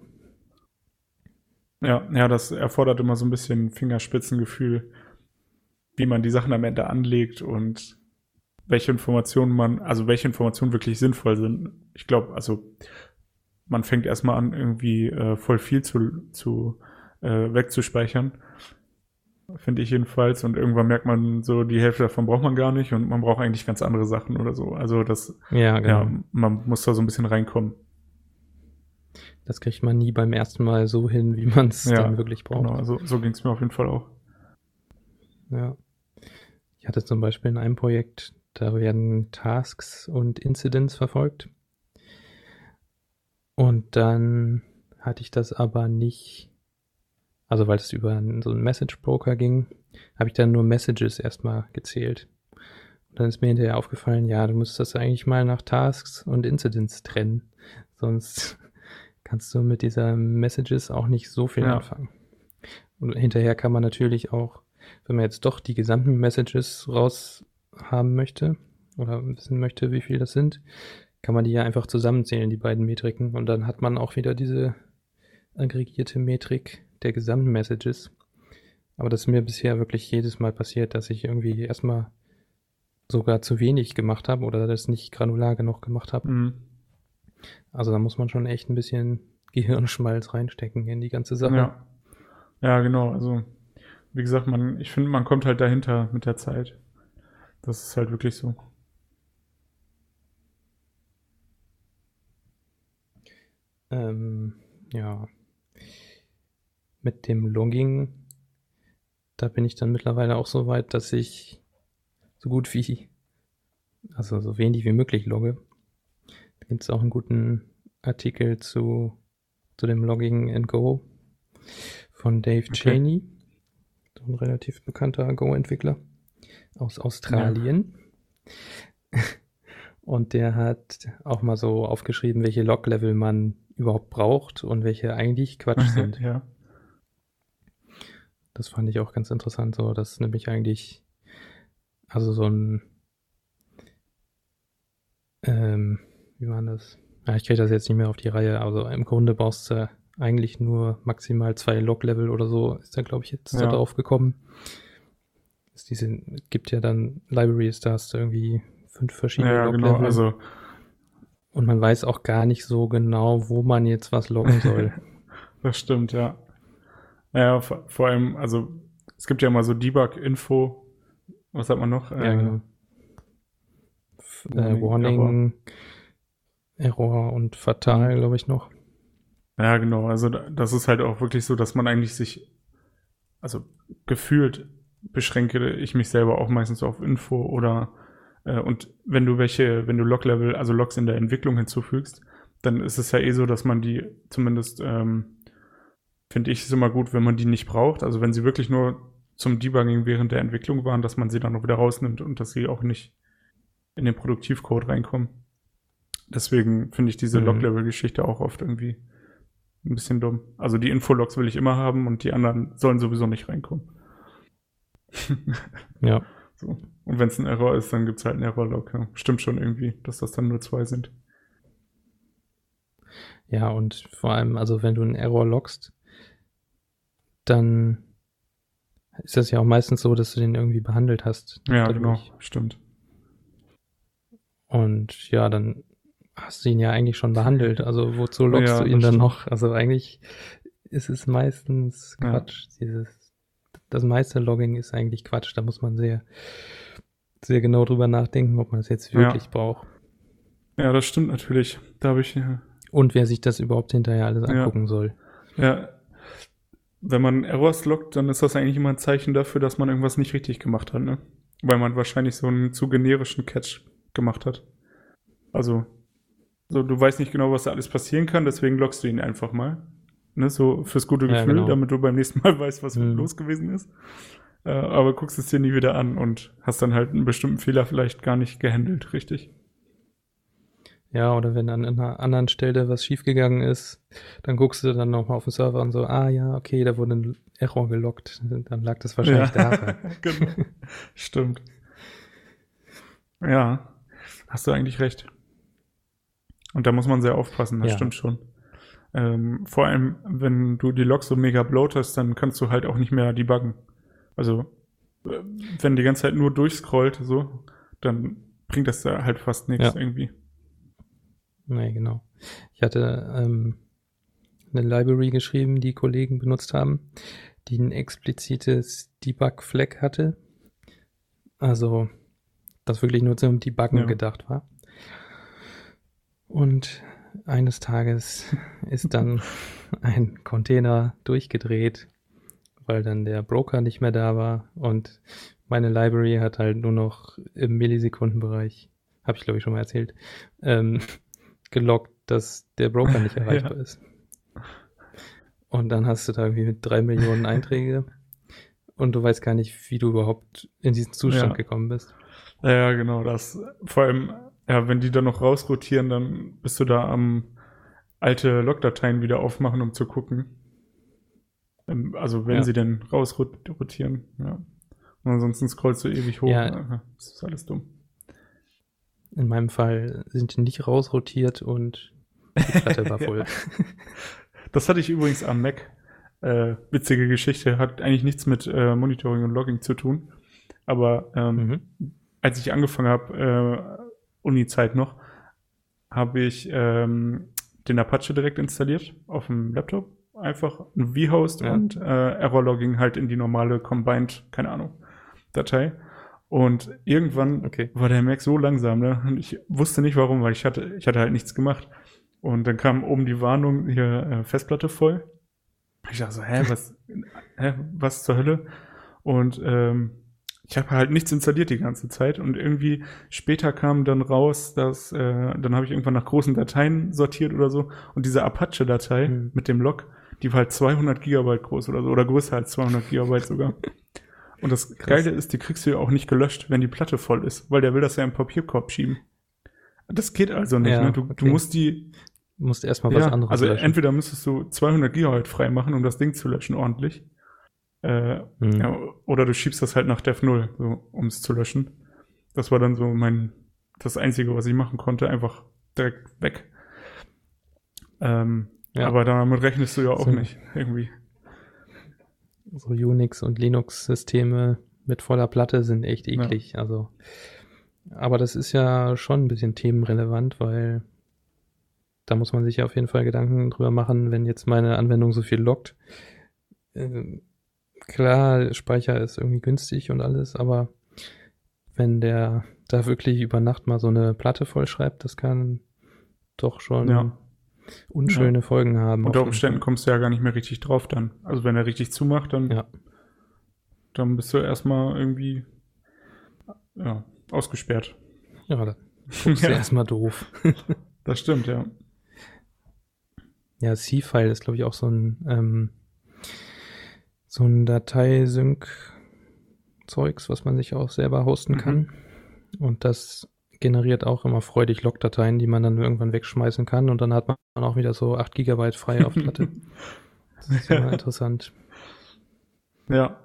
Ja. ja, ja, das erfordert immer so ein bisschen Fingerspitzengefühl, wie man die Sachen am Ende anlegt und welche Informationen man, also welche Informationen wirklich sinnvoll sind. Ich glaube, also man fängt erstmal an, irgendwie äh, voll viel zu, zu äh, wegzuspeichern. Finde ich jedenfalls. Und irgendwann merkt man so, die Hälfte davon braucht man gar nicht und man braucht eigentlich ganz andere Sachen oder so. Also das, Ja, genau. ja, man muss da so ein bisschen reinkommen. Das kriegt man nie beim ersten Mal so hin, wie man es Ja, dann wirklich braucht. Genau, also so ging es mir auf jeden Fall auch. Ja. Ich hatte zum Beispiel in einem Projekt, da werden Tasks und Incidents verfolgt. Und dann hatte ich das aber nicht, also weil es über so einen Message Broker ging, habe ich dann nur Messages erstmal gezählt. Und dann ist mir hinterher aufgefallen, ja, du musst das eigentlich mal nach Tasks und Incidents trennen. Sonst <laughs> kannst du mit dieser Messages auch nicht so viel Ja. anfangen. Und hinterher kann man natürlich auch, wenn man jetzt doch die gesamten Messages raus haben möchte oder wissen möchte, wie viel das sind, kann man die ja einfach zusammenzählen, die beiden Metriken. Und dann hat man auch wieder diese aggregierte Metrik der gesamten Messages. Aber das ist mir bisher wirklich jedes Mal passiert, dass ich irgendwie erstmal sogar zu wenig gemacht habe oder das nicht granular genug gemacht habe. Mhm. Also da muss man schon echt ein bisschen <laughs> Gehirnschmalz reinstecken in die ganze Sache. Ja. Ja, genau. Also, wie gesagt, man, ich finde, man kommt halt dahinter mit der Zeit. Das ist halt wirklich so. Ähm, ja. Mit dem Logging, da bin ich dann mittlerweile auch so weit, dass ich so gut wie, also so wenig wie möglich logge. Da gibt es auch einen guten Artikel zu, zu dem Logging in Go von Dave Okay. Cheney, so ein relativ bekannter Go-Entwickler aus Australien. Und der hat auch mal so aufgeschrieben, welche Log-Level man überhaupt braucht und welche eigentlich Quatsch sind. ja. Das fand ich auch ganz interessant, so dass nämlich eigentlich, also so ein, ähm, wie war das? Ja, ich kriege das jetzt nicht mehr auf die Reihe, also im Grunde brauchst du eigentlich nur maximal zwei Log-Level oder so, ist da glaube ich jetzt Ja. da drauf gekommen. Es diese, gibt ja dann Libraries, da hast du irgendwie fünf verschiedene Ja, genau. Log-Level Also, und man weiß auch gar nicht so genau, wo man jetzt was loggen soll. <laughs> das stimmt, ja. Ja, vor, vor allem, also, es gibt ja mal so Debug-Info. Was hat man noch? Ja, genau. F- äh, Warning, Warning, Error und Fatal, glaube ich, noch. Ja, genau. Also da- das ist halt auch wirklich so, dass man eigentlich sich, also gefühlt beschränke ich mich selber auch meistens auf Info oder äh, und wenn du welche, wenn du Log-Level, also Logs in der Entwicklung hinzufügst, dann ist es ja eh so, dass man die zumindest, ähm, finde ich es immer gut, wenn man die nicht braucht. Also wenn sie wirklich nur zum Debugging während der Entwicklung waren, dass man sie dann auch wieder rausnimmt und dass sie auch nicht in den Produktivcode reinkommen. Deswegen finde ich diese Mhm. Log-Level-Geschichte auch oft irgendwie ein bisschen dumm. Also die Infologs will ich immer haben und die anderen sollen sowieso nicht reinkommen. <laughs> Ja, So. Und wenn es ein Error ist, dann gibt es halt einen Error-Log. Ja. Stimmt schon irgendwie, dass das dann nur zwei sind. ja, und vor allem, also wenn du einen Error loggst, dann ist das ja auch meistens so, dass du den irgendwie behandelt hast. Ja, dadurch. genau, stimmt. Und ja, dann hast du ihn ja eigentlich schon behandelt. Also wozu loggst Ja, du ihn dann stimmt. noch? Also eigentlich ist es meistens Ja. Quatsch. Dieses, das meiste Logging ist eigentlich Quatsch. Da muss man sehr, sehr genau drüber nachdenken, ob man es jetzt Ja. wirklich braucht. Ja, das stimmt natürlich. Da habe ich, Und wer sich das überhaupt hinterher alles Ja. angucken soll. ja, wenn man Errors loggt, dann ist das eigentlich immer ein Zeichen dafür, dass man irgendwas nicht richtig gemacht hat, ne? Weil man wahrscheinlich so einen zu generischen Catch gemacht hat. Also, so, du weißt nicht genau, was da alles passieren kann, deswegen loggst du ihn einfach mal. Ne, so fürs gute Ja, Gefühl, genau. damit du beim nächsten Mal <laughs> weißt, was Mhm. los gewesen ist. Äh, aber guckst es dir nie wieder an und hast dann halt einen bestimmten Fehler vielleicht gar nicht gehandelt, richtig? Ja, oder wenn an einer anderen Stelle was schiefgegangen ist, dann guckst du dann nochmal auf den Server und so, ah ja, okay, da wurde ein Error gelockt. Dann lag das wahrscheinlich ja. daran. <laughs> genau. Stimmt. Ja, hast du eigentlich recht. Und da muss man sehr aufpassen, das ja. stimmt schon. Ähm, vor allem, wenn du die Logs so mega bloatest, dann kannst du halt auch nicht mehr debuggen. Also, äh, wenn die ganze Zeit nur durchscrollt, so, dann bringt das da halt fast nichts ja. irgendwie. Nee, genau. Ich hatte ähm, eine Library geschrieben, die Kollegen benutzt haben, die ein explizites Debug-Flag hatte. Also, das wirklich nur zum Debuggen ja. gedacht war. Und eines Tages ist dann <laughs> ein Container durchgedreht, weil dann der Broker nicht mehr da war und meine Library hat halt nur noch im Millisekundenbereich, habe ich glaube ich schon mal erzählt, ähm, gelockt, dass der Broker nicht <laughs> erreichbar ja. ist. Und dann hast du da irgendwie mit drei Millionen Einträge und du weißt gar nicht, wie du überhaupt in diesen Zustand ja. gekommen bist. Ja, genau, das vor allem ja, wenn die dann noch rausrotieren, dann bist du da am alte Logdateien wieder aufmachen, um zu gucken. Ähm, also wenn ja. sie denn rausrotieren, ja. Und ansonsten scrollst du ewig hoch. Ja. Das ist alles dumm. In meinem Fall sind die nicht rausrotiert und die Platte war <laughs> voll. das hatte ich übrigens am Mac. Äh, witzige Geschichte, hat eigentlich nichts mit äh, Monitoring und Logging zu tun. Aber ähm, mhm. als ich angefangen habe, äh, Uni-Zeit noch, habe ich ähm, den Apache direkt installiert auf dem Laptop. Einfach ein V-Host ja. und äh, Error-Logging halt in die normale Combined, keine Ahnung, Datei. Und irgendwann okay. war der Mac so langsam, ne? Und ich wusste nicht warum, weil ich hatte, ich hatte halt nichts gemacht. Und dann kam oben die Warnung, hier äh, Festplatte voll. Ich dachte so, hä, was, hä, was zur Hölle? Und ähm, ich habe halt nichts installiert die ganze Zeit und irgendwie später kam dann raus, dass äh, dann habe ich irgendwann nach großen Dateien sortiert oder so und diese Apache-Datei mhm. mit dem Log, die war halt 200 Gigabyte groß oder so oder größer als 200 Gigabyte sogar. Und das Krass. Geile ist, die kriegst du ja auch nicht gelöscht, wenn die Platte voll ist, weil der will das ja im Papierkorb schieben. Das geht also nicht. Ja, ne? du, okay. du musst die Du musst erstmal was ja, anderes Also löschen. entweder müsstest du 200 Gigabyte freimachen, um das Ding zu löschen ordentlich. Äh, mhm. ja, oder du schiebst das halt nach Dev 0, so, um es zu löschen. Das war dann so mein, das Einzige, was ich machen konnte, einfach direkt weg. Ähm, ja. Aber damit rechnest du ja auch so, nicht, irgendwie. So Unix- und Linux-Systeme mit voller Platte sind echt eklig. Ja. Also, aber das ist ja schon ein bisschen themenrelevant, weil da muss man sich ja auf jeden Fall Gedanken drüber machen, wenn jetzt meine Anwendung so viel lockt. Äh, klar, Speicher ist irgendwie günstig und alles, aber wenn der da wirklich über Nacht mal so eine Platte vollschreibt, das kann doch schon ja. Unschöne ja. Folgen haben. Unter Umständen kommst du ja gar nicht mehr richtig drauf dann. Also wenn er richtig zumacht, dann, ja. dann bist du erstmal irgendwie ja, ausgesperrt. Ja, dann ist <laughs> ja. erstmal doof. <laughs> das stimmt, ja. Ja, C-File ist, glaube ich, auch so ein ähm, so ein Dateisync-Zeugs, was man sich auch selber hosten mhm. kann. Und das generiert auch immer freudig Logdateien, die man dann irgendwann wegschmeißen kann. Und dann hat man auch wieder so 8 GB frei auf Platte. <laughs> das ist immer interessant. Ja,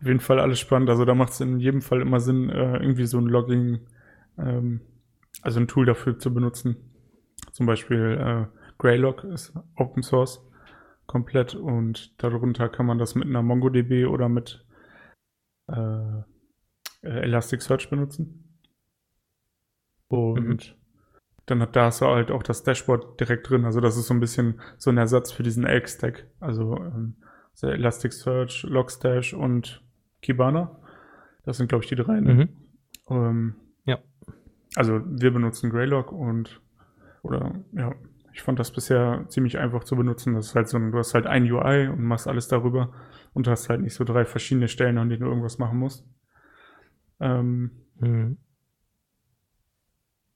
auf jeden Fall alles spannend. Also da macht es in jedem Fall immer Sinn, äh, irgendwie so ein Logging, ähm, also ein Tool dafür zu benutzen. Zum Beispiel äh, Greylog ist Open Source komplett und darunter kann man das mit einer MongoDB oder mit äh, äh Elasticsearch benutzen. Und mhm. dann hat da hast du halt auch das Dashboard direkt drin. Also das ist so ein bisschen so ein Ersatz für diesen Elk-Stack. Also, ähm, Elasticsearch, Logstash und Kibana. Das sind, glaube ich, die drei. Ne? Mhm. Ähm, ja. Also wir benutzen Greylog und oder ja, ich fand das bisher ziemlich einfach zu benutzen. Das ist halt so, du hast halt ein UI und machst alles darüber und hast halt nicht so drei verschiedene Stellen, an denen du irgendwas machen musst. Ähm, hm.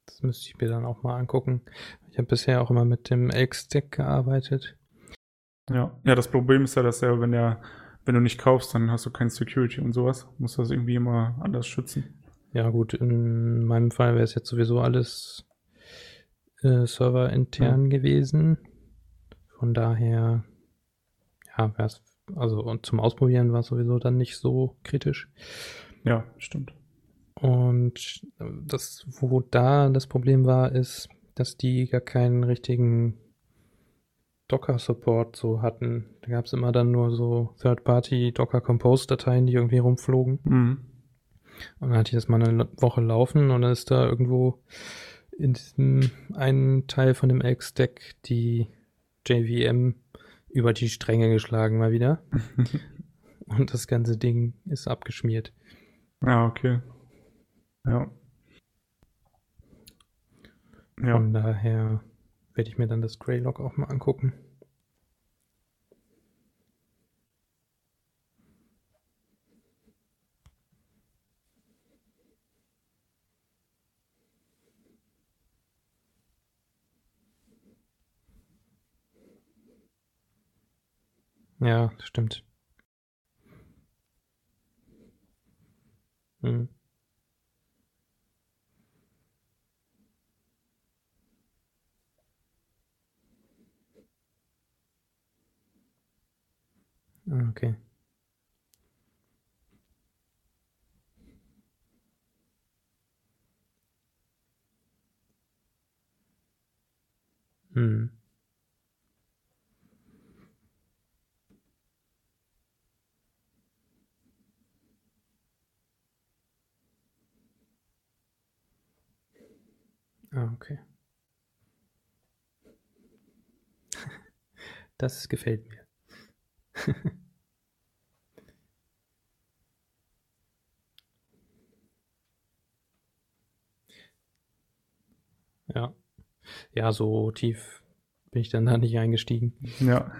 Das müsste ich mir dann auch mal angucken. Ich habe bisher auch immer mit dem Elk-Stack gearbeitet. Ja, ja, das Problem ist ja, dass er, wenn der, wenn du nicht kaufst, dann hast du kein Security und sowas. Musst du das irgendwie immer anders schützen. Ja, gut, in meinem Fall wäre es jetzt sowieso alles äh, Server intern Ja. gewesen. Von daher, ja, wär's, also und zum Ausprobieren war es sowieso dann nicht so kritisch. Ja, stimmt. Und das, wo da das Problem war, ist, dass die gar keinen richtigen Docker-Support so hatten. Da gab es immer dann nur so Third-Party Docker-Compose-Dateien, die irgendwie rumflogen. Mhm. Und dann hatte ich das mal eine Woche laufen und dann ist da irgendwo in diesem einen Teil von dem Elk-Stack die JVM über die Stränge geschlagen mal wieder. <laughs> Und das ganze Ding ist abgeschmiert. Ja, okay. Ja. Ja, Von daher werde ich mir dann das Greylog auch mal angucken. Ja, stimmt. Hm. Okay. Hm. Ah, okay. <laughs> Das gefällt mir. <laughs> Ja. Ja, so tief bin ich dann da nicht eingestiegen. ja,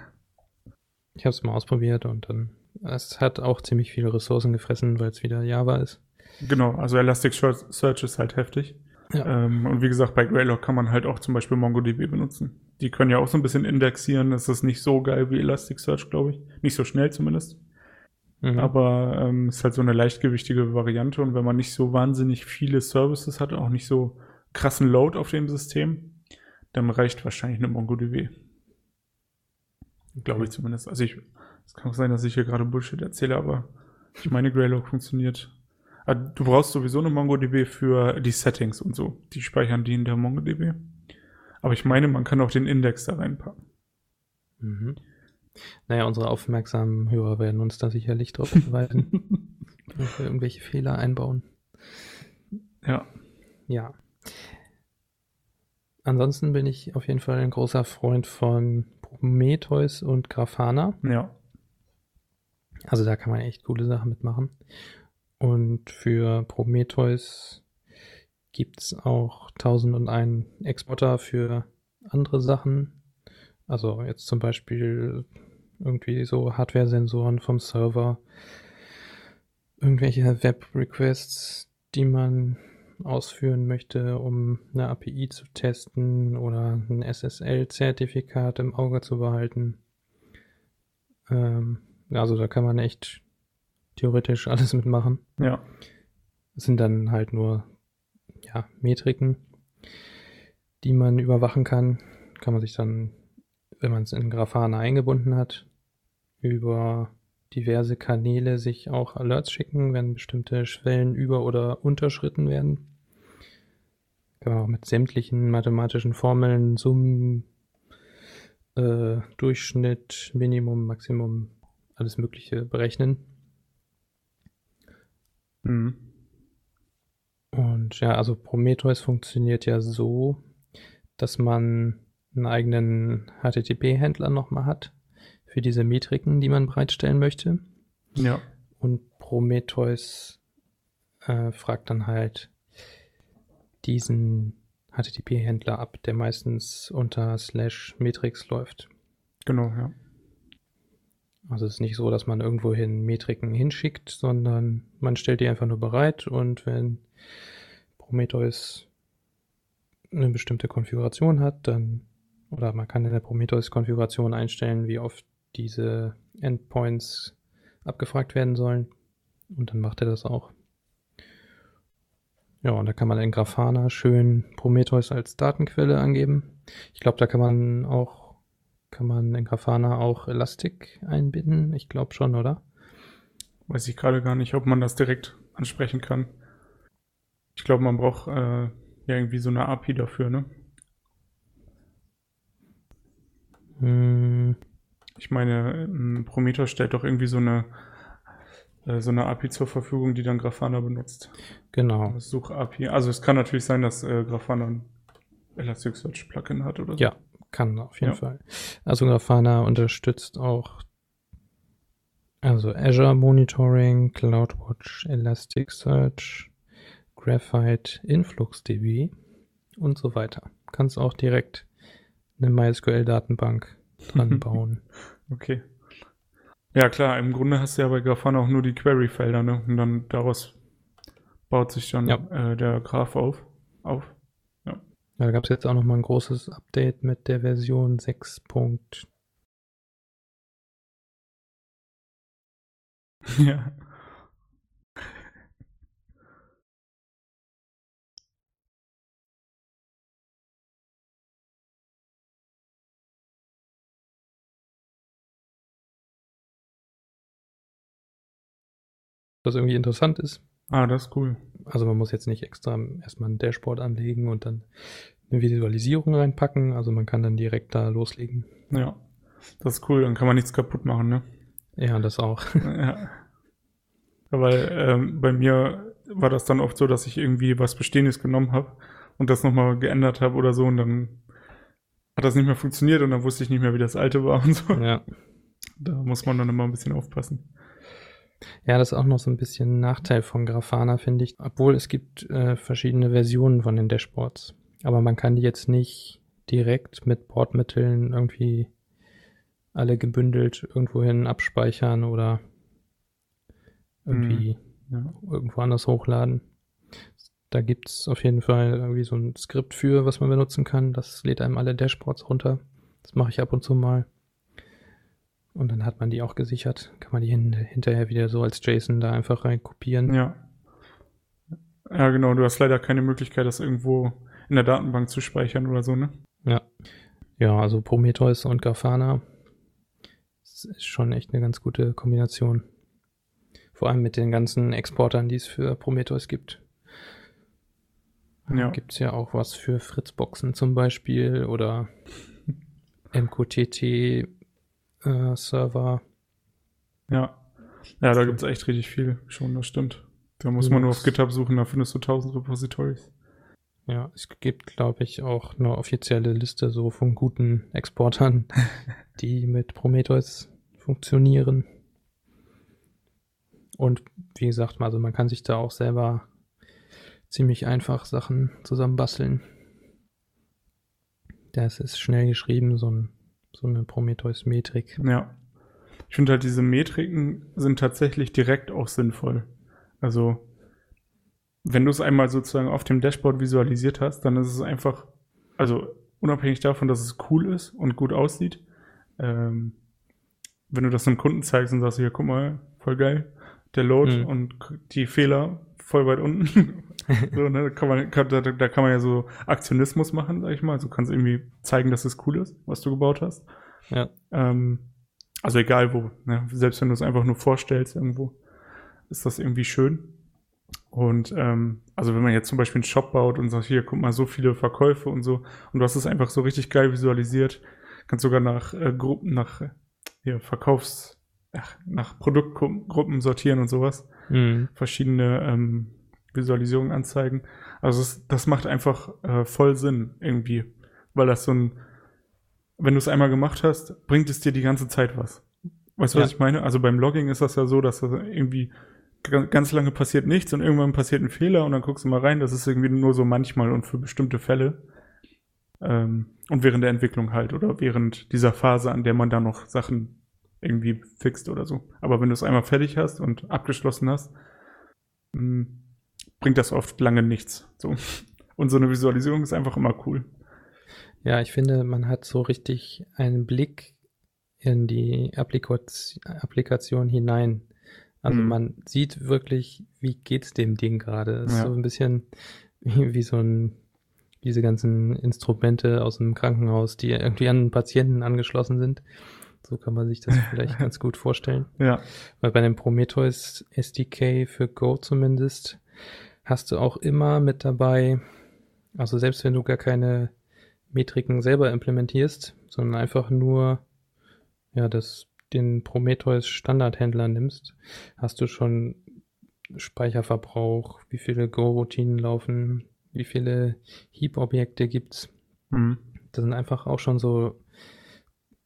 Ich habe es mal ausprobiert und dann, es hat auch ziemlich viele Ressourcen gefressen, weil es wieder Java ist. genau. Also Elasticsearch ist halt heftig. Ja. Ähm, und wie gesagt, bei Greylog kann man halt auch zum Beispiel MongoDB benutzen. Die können ja auch so ein bisschen indexieren. Das ist nicht so geil wie Elasticsearch, glaube ich. Nicht so schnell zumindest. Mhm. Aber ähm, ist halt so eine leichtgewichtige Variante. Und wenn man nicht so wahnsinnig viele Services hat, auch nicht so krassen Load auf dem System, dann reicht wahrscheinlich eine MongoDB. Glaube ich zumindest. Also ich, es kann auch sein, dass ich hier gerade Bullshit erzähle, aber ich meine, Greylog funktioniert. Ah, Du brauchst sowieso eine MongoDB für die Settings und so. Die speichern die in der MongoDB. Aber ich meine, man kann auch den Index da reinpacken. Mhm. Naja, unsere aufmerksamen Hörer werden uns da sicherlich drauf <laughs> hinweisen, wenn wir irgendwelche Fehler einbauen. ja, Ja. Ansonsten bin ich auf jeden Fall ein großer Freund von Prometheus und Grafana. ja, Also da kann man echt coole Sachen mitmachen. Und für Prometheus gibt's auch 1001 Exporter für andere Sachen. Also jetzt zum Beispiel irgendwie so Hardware-Sensoren vom Server, irgendwelche Web-Requests, die man ausführen möchte, um eine API zu testen oder ein SSL-Zertifikat im Auge zu behalten. Ähm, also da kann man echt theoretisch <laughs> alles mitmachen. ja, Es sind dann halt nur ja, Metriken, die man überwachen kann. Kann man sich dann, wenn man es in Grafana eingebunden hat, über diverse Kanäle sich auch Alerts schicken, wenn bestimmte Schwellen über- oder unterschritten werden. Kann man auch mit sämtlichen mathematischen Formeln, Summen, äh, Durchschnitt, Minimum, Maximum, alles Mögliche berechnen. mhm. Und ja, also Prometheus funktioniert ja so, dass man einen eigenen HTTP-Händler nochmal hat für diese Metriken, die man bereitstellen möchte. ja, Und Prometheus äh, fragt dann halt diesen HTTP-Händler ab, der meistens unter slash Metrics läuft. genau, ja. Also es ist nicht so, dass man irgendwohin Metriken hinschickt, sondern man stellt die einfach nur bereit und wenn Prometheus eine bestimmte Konfiguration hat, dann oder man kann in der Prometheus-Konfiguration einstellen, wie oft diese Endpoints abgefragt werden sollen und dann macht er das auch. Ja, und da kann man in Grafana schön Prometheus als Datenquelle angeben. Ich glaube, da kann man auch, kann man in Grafana auch Elastic einbinden. Ich glaube schon, oder? Weiß ich gerade gar nicht, ob man das direkt ansprechen kann. Ich glaube, man braucht äh, ja irgendwie so eine API dafür, ne? Hm, Ich meine, ähm, Prometheus stellt doch irgendwie so eine äh, so eine API zur Verfügung, die dann Grafana benutzt. genau. Such-API. Also es kann natürlich sein, dass äh, Grafana ein Elasticsearch-Plugin hat oder so. Ja, kann auf jeden Ja. Fall. Also Grafana unterstützt auch also Azure Monitoring, CloudWatch, Elasticsearch, Graphite, InfluxDB und so weiter. Kannst auch direkt eine MySQL-Datenbank <laughs> dran bauen. Okay. Ja, klar, im Grunde hast du ja bei Grafana auch nur die Query-Felder, ne? Und dann daraus baut sich dann Ja. äh, der Graph auf. auf. Da gab es jetzt auch noch mal ein großes Update mit der Version 6. ja. was irgendwie interessant ist. Ah, das ist cool. Also man muss jetzt nicht extra erstmal ein Dashboard anlegen und dann eine Visualisierung reinpacken. Also man kann dann direkt da loslegen. Ja. Das ist cool, dann kann man nichts kaputt machen, ne? Ja, das auch. <laughs> ja. Weil ähm, bei mir war das dann oft so, dass ich irgendwie was Bestehendes genommen habe und das nochmal geändert habe oder so und dann hat das nicht mehr funktioniert und dann wusste ich nicht mehr, wie das alte war und so. ja. Da muss man dann immer ein bisschen aufpassen. Ja, das ist auch noch so ein bisschen ein Nachteil von Grafana, finde ich. Obwohl es gibt äh, verschiedene Versionen von den Dashboards. Aber man kann die jetzt nicht direkt mit Bordmitteln irgendwie alle gebündelt irgendwohin abspeichern oder irgendwie Ja. irgendwo anders hochladen. Da gibt es auf jeden Fall irgendwie so ein Skript für, was man benutzen kann. Das lädt einem alle Dashboards runter. Das mache ich ab und zu mal. Und dann hat man die auch gesichert. Kann man die hin, hinterher wieder so als JSON da einfach rein kopieren. Ja. Ja, genau. Du hast leider keine Möglichkeit, das irgendwo in der Datenbank zu speichern oder so, ne? Ja. Ja, also Prometheus und Grafana. Das ist schon echt eine ganz gute Kombination. Vor allem mit den ganzen Exportern, die es für Prometheus gibt. Ja. Gibt es ja auch was für Fritzboxen zum Beispiel oder <laughs> MQTT-Server. Ja. Ja, da gibt's echt richtig viel schon, das stimmt. Da muss man nur auf GitHub suchen, da findest du tausend Repositories. ja, es gibt, glaube ich, auch eine offizielle Liste so von guten Exportern, <laughs> die mit Prometheus funktionieren. Und wie gesagt, also man kann sich da auch selber ziemlich einfach Sachen zusammenbasteln. Das ist schnell geschrieben, so, ein, so eine Prometheus-Metrik. Ja. Ich finde halt, diese Metriken sind tatsächlich direkt auch sinnvoll. Also, wenn du es einmal sozusagen auf dem Dashboard visualisiert hast, dann ist es einfach, also unabhängig davon, dass es cool ist und gut aussieht, ähm, wenn du das einem Kunden zeigst und sagst, hier, guck mal, voll geil, der Load Mhm. und die Fehler voll weit unten. <laughs> so, ne, da, kann man, kann, da, da kann man ja so Aktionismus machen, sag ich mal. Also kannst irgendwie zeigen, dass es cool ist, was du gebaut hast. Ja, Ähm, also egal wo, ne? selbst wenn du es einfach nur vorstellst irgendwo, ist das irgendwie schön. Und ähm, also wenn man jetzt zum Beispiel einen Shop baut und sagt, hier, guck mal, so viele Verkäufe und so, und du hast es einfach so richtig geil visualisiert, kannst sogar nach äh, Gruppen, nach äh, hier, Verkaufs, ach, nach Produktgruppen sortieren und sowas, mhm. verschiedene ähm, Visualisierungen anzeigen. Also es, das macht einfach äh, voll Sinn irgendwie, weil das so ein, wenn du es einmal gemacht hast, bringt es dir die ganze Zeit was. Weißt du, was Ja. ich meine? Also beim Logging ist das ja so, dass das irgendwie ga- ganz lange passiert nichts und irgendwann passiert ein Fehler und dann guckst du mal rein, das ist irgendwie nur so manchmal und für bestimmte Fälle. Ähm, und während der Entwicklung halt oder während dieser Phase, an der man dann noch Sachen irgendwie fixt oder so. Aber wenn du es einmal fertig hast und abgeschlossen hast, mh, bringt das oft lange nichts. So. Und so eine Visualisierung ist einfach immer cool. Ja, ich finde, man hat so richtig einen Blick in die Applikaz Applikation hinein. Also Mhm. man sieht wirklich, wie geht's dem Ding gerade. Es ist Ja. so ein bisschen wie, wie so ein, diese ganzen Instrumente aus dem Krankenhaus, die irgendwie an den Patienten angeschlossen sind. So kann man sich das vielleicht <laughs> ganz gut vorstellen. Ja, Weil bei dem Prometheus SDK für Go zumindest hast du auch immer mit dabei, also selbst wenn du gar keine Metriken selber implementierst, sondern einfach nur ja, das, den Prometheus Standardhändler nimmst, hast du schon Speicherverbrauch, wie viele Go-Routinen laufen, wie viele Heap-Objekte gibt's. mhm. Das sind einfach auch schon so,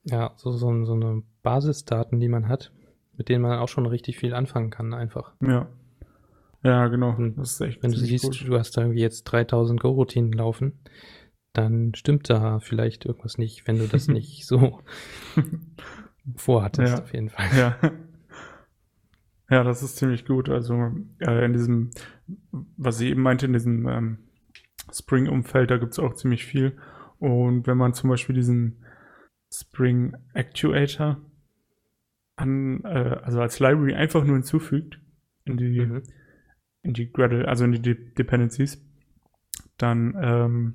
ja, so, so, so eine Basisdaten, die man hat, mit denen man auch schon richtig viel anfangen kann, einfach. ja. Ja, genau. Und Das ist echt Wenn du siehst, gut. du hast da irgendwie jetzt 3000 Go-Routinen laufen, dann stimmt da vielleicht irgendwas nicht, wenn du das <laughs> nicht so <laughs> vorhattest, Ja. auf jeden Fall. Ja. Ja, das ist ziemlich gut. Also äh, in diesem, was ich eben meinte, in diesem ähm, Spring-Umfeld, da gibt es auch ziemlich viel. Und wenn man zum Beispiel diesen Spring Actuator an, äh, also als Library einfach nur hinzufügt in die, Mhm. in die Gradle, also in die De Dependencies, dann ähm,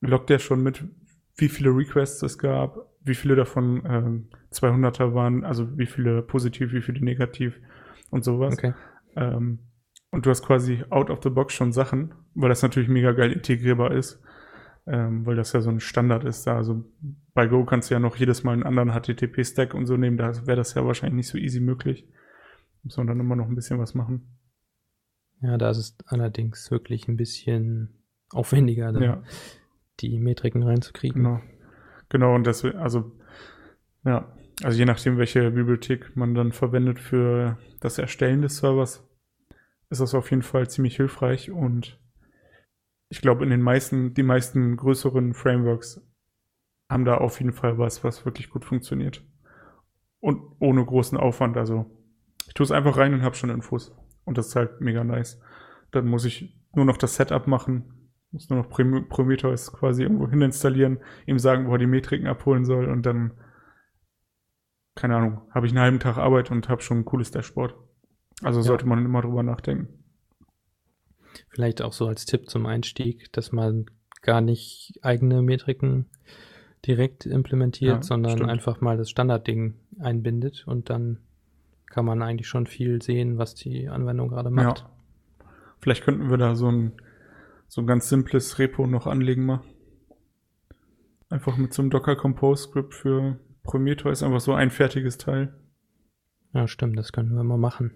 loggt er schon mit, wie viele Requests es gab, wie viele davon ähm, 200er waren, also wie viele positiv, wie viele negativ und sowas. Okay. Ähm, und du hast quasi out of the box schon Sachen, weil das natürlich mega geil integrierbar ist, ähm, weil das ja so ein Standard ist da. Also bei Go kannst du ja noch jedes Mal einen anderen HTTP-Stack und so nehmen, da wäre das ja wahrscheinlich nicht so easy möglich. Muss man dann immer noch ein bisschen was machen. Ja, da ist es allerdings wirklich ein bisschen aufwendiger, da Ja, die Metriken reinzukriegen. genau. Genau, und das, also, ja, also je nachdem, welche Bibliothek man dann verwendet für das Erstellen des Servers, ist das auf jeden Fall ziemlich hilfreich und ich glaube, in den meisten, die meisten größeren Frameworks haben da auf jeden Fall was, was wirklich gut funktioniert. Und ohne großen Aufwand. Also ich tue es einfach rein und habe schon Infos. Und das ist halt mega nice. Dann muss ich nur noch das Setup machen, muss nur noch Prom- Prometheus quasi irgendwo hin installieren, ihm sagen, wo er die Metriken abholen soll und dann, keine Ahnung, habe ich einen halben Tag Arbeit und habe schon ein cooles Dashboard. Also Ja. sollte man immer drüber nachdenken. Vielleicht auch so als Tipp zum Einstieg, dass man gar nicht eigene Metriken direkt implementiert, Ja, sondern stimmt. einfach mal das Standardding einbindet und dann kann man eigentlich schon viel sehen, was die Anwendung gerade macht. Ja. Vielleicht könnten wir da so ein, so ein ganz simples Repo noch anlegen mal. Einfach mit so einem Docker Compose Script für Prometheus, einfach so ein fertiges Teil. Ja, stimmt, das können wir mal machen.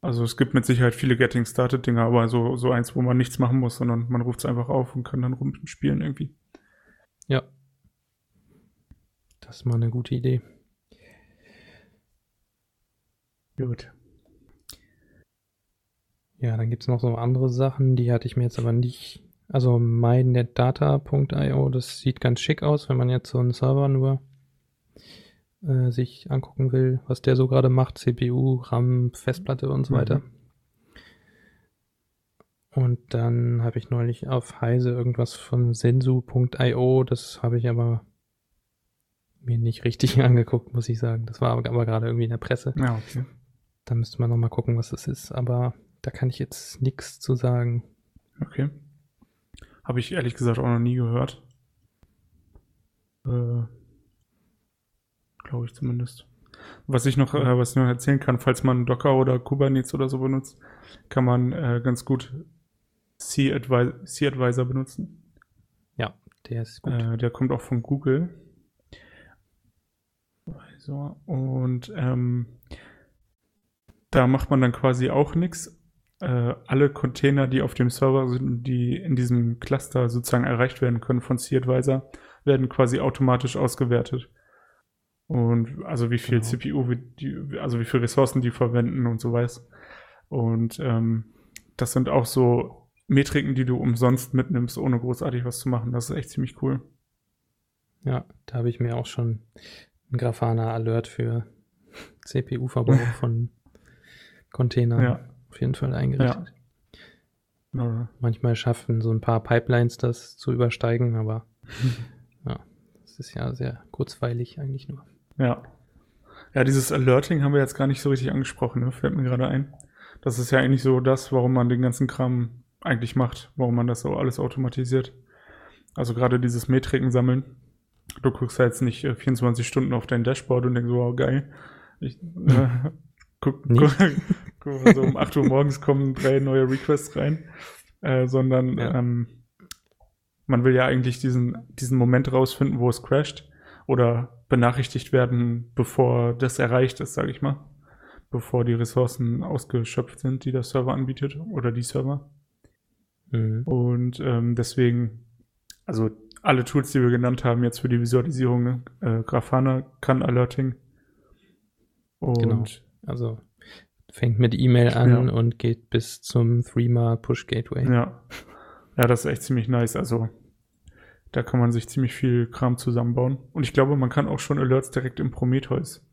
Also es gibt mit Sicherheit viele Getting Started Dinger, aber so, so eins, wo man nichts machen muss, sondern man ruft es einfach auf und kann dann rumspielen irgendwie. Ja. Das ist mal eine gute Idee. Gut. Ja, dann gibt's noch so andere Sachen, die hatte ich mir jetzt aber nicht. Also mynetdata.io, das sieht ganz schick aus, wenn man jetzt so einen Server nur äh, sich angucken will, was der so gerade macht, CPU, RAM, Festplatte und so Mhm. weiter. Und dann habe ich neulich auf Heise irgendwas von sensu.io, das habe ich aber mir nicht richtig <laughs> angeguckt, muss ich sagen. Das war aber, aber gerade irgendwie in der Presse. Ja, okay. Da müsste man nochmal gucken, was das ist. Aber da kann ich jetzt nichts zu sagen. Okay. Habe ich ehrlich gesagt auch noch nie gehört. Äh, Glaube ich zumindest. Was ich noch, äh, was ich noch erzählen kann, falls man Docker oder Kubernetes oder so benutzt, kann man äh, ganz gut C-Advisor benutzen. Der ist gut. Äh, der kommt auch von Google. So, und ähm, da macht man dann quasi auch nichts. Äh, alle Container, die auf dem Server sind, die in diesem Cluster sozusagen erreicht werden können von C-Advisor, werden quasi automatisch ausgewertet. Und also wie viel Genau. CPU, die, also wie viel Ressourcen die verwenden und so weiß. Und ähm, das sind auch so Metriken, die du umsonst mitnimmst, ohne großartig was zu machen. Das ist echt ziemlich cool. Ja, da habe ich mir auch schon ein Grafana Alert für CPU-Verbrauch <laughs> von Containern Ja. auf jeden Fall eingerichtet. Ja. Manchmal schaffen so ein paar Pipelines das zu übersteigen, aber <laughs> ja, das ist ja sehr kurzweilig eigentlich nur. Ja. Ja, dieses Alerting haben wir jetzt gar nicht so richtig angesprochen, ne? fällt mir gerade ein. Das ist ja eigentlich so das, warum man den ganzen Kram eigentlich macht, warum man das so alles automatisiert. Also gerade dieses Metriken sammeln. Du guckst ja jetzt nicht 24 äh, Stunden auf dein Dashboard und denkst, wow, geil. Ich, äh, <laughs> guck, guck, guck, also um 8 Uhr morgens kommen drei neue Requests rein, äh, sondern ja. ähm, man will ja eigentlich diesen, diesen Moment rausfinden, wo es crasht oder benachrichtigt werden, bevor das erreicht ist, sage ich mal. Bevor die Ressourcen ausgeschöpft sind, die der Server anbietet oder die Server. Mhm. Und ähm, deswegen, also alle Tools, die wir genannt haben, jetzt für die Visualisierung, äh, Grafana kann Alerting. Und genau. Also fängt mit E-Mail an ja. und geht bis zum Threema Push Gateway. Ja. Ja, das ist echt ziemlich nice. Also da kann man sich ziemlich viel Kram zusammenbauen. Und ich glaube, man kann auch schon Alerts direkt im Prometheus.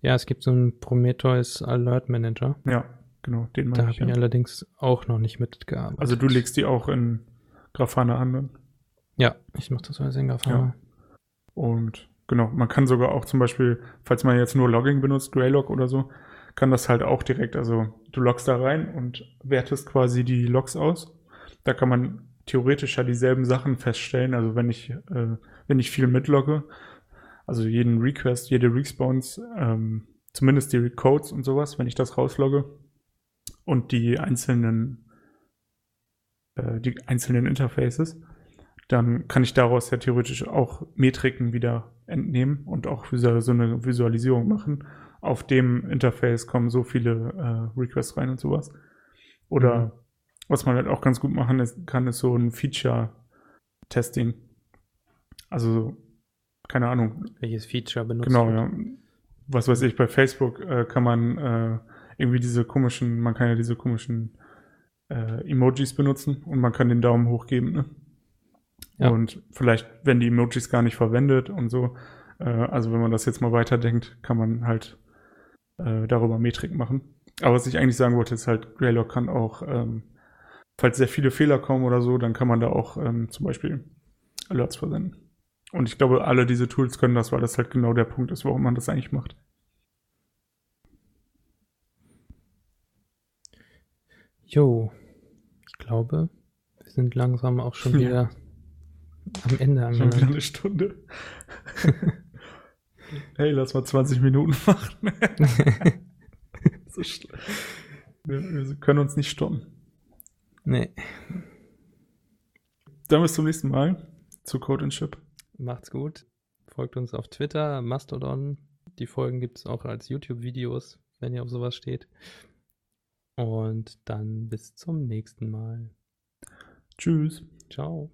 Ja, es gibt so einen Prometheus Alert Manager. Ja, genau, den Da habe ich, ja. allerdings auch noch nicht mitgearbeitet. Also du legst die auch in Grafana an. Ja, ich mache das alles in Grafana. Ja. Und genau, man kann sogar auch zum Beispiel, falls man jetzt nur Logging benutzt, Greylog oder so, kann das halt auch direkt, also du loggst da rein und wertest quasi die Logs aus. Da kann man theoretisch ja dieselben Sachen feststellen. Also wenn ich, äh, wenn ich viel mitlogge, also jeden Request, jede Response, ähm, zumindest die Codes und sowas, wenn ich das rauslogge und die einzelnen, äh, die einzelnen Interfaces, dann kann ich daraus ja theoretisch auch Metriken wieder entnehmen und auch so eine Visualisierung machen. Auf dem Interface kommen so viele äh, Requests rein und sowas. Oder mhm. was man halt auch ganz gut machen ist, kann, ist so ein Feature-Testing. Also, keine Ahnung. Welches Feature benutzt Genau, ja. Was weiß ich, bei Facebook äh, kann man äh, irgendwie diese komischen, man kann ja diese komischen äh, Emojis benutzen und man kann den Daumen hoch geben, ne? Ja. Und vielleicht, wenn die Emojis gar nicht verwendet und so, äh, also wenn man das jetzt mal weiterdenkt, kann man halt äh, darüber Metrik machen. Aber was ich eigentlich sagen wollte, ist halt, Greylog kann auch, ähm, falls sehr viele Fehler kommen oder so, dann kann man da auch ähm, zum Beispiel Alerts versenden. Und ich glaube, alle diese Tools können das, weil das halt genau der Punkt ist, warum man das eigentlich macht. Jo, glaube, wir sind langsam auch schon wieder am Ende angelangt. Schon wieder eine Stunde. <laughs> hey, lass mal 20 Minuten machen. <laughs> so wir, wir, können uns nicht stoppen. Nee. Dann bis zum nächsten Mal zu Code and Chip. Macht's gut. Folgt uns auf Twitter, Mastodon. Die Folgen gibt es auch als YouTube-Videos, wenn ihr auf sowas steht. Und dann bis zum nächsten Mal. Tschüss. Ciao.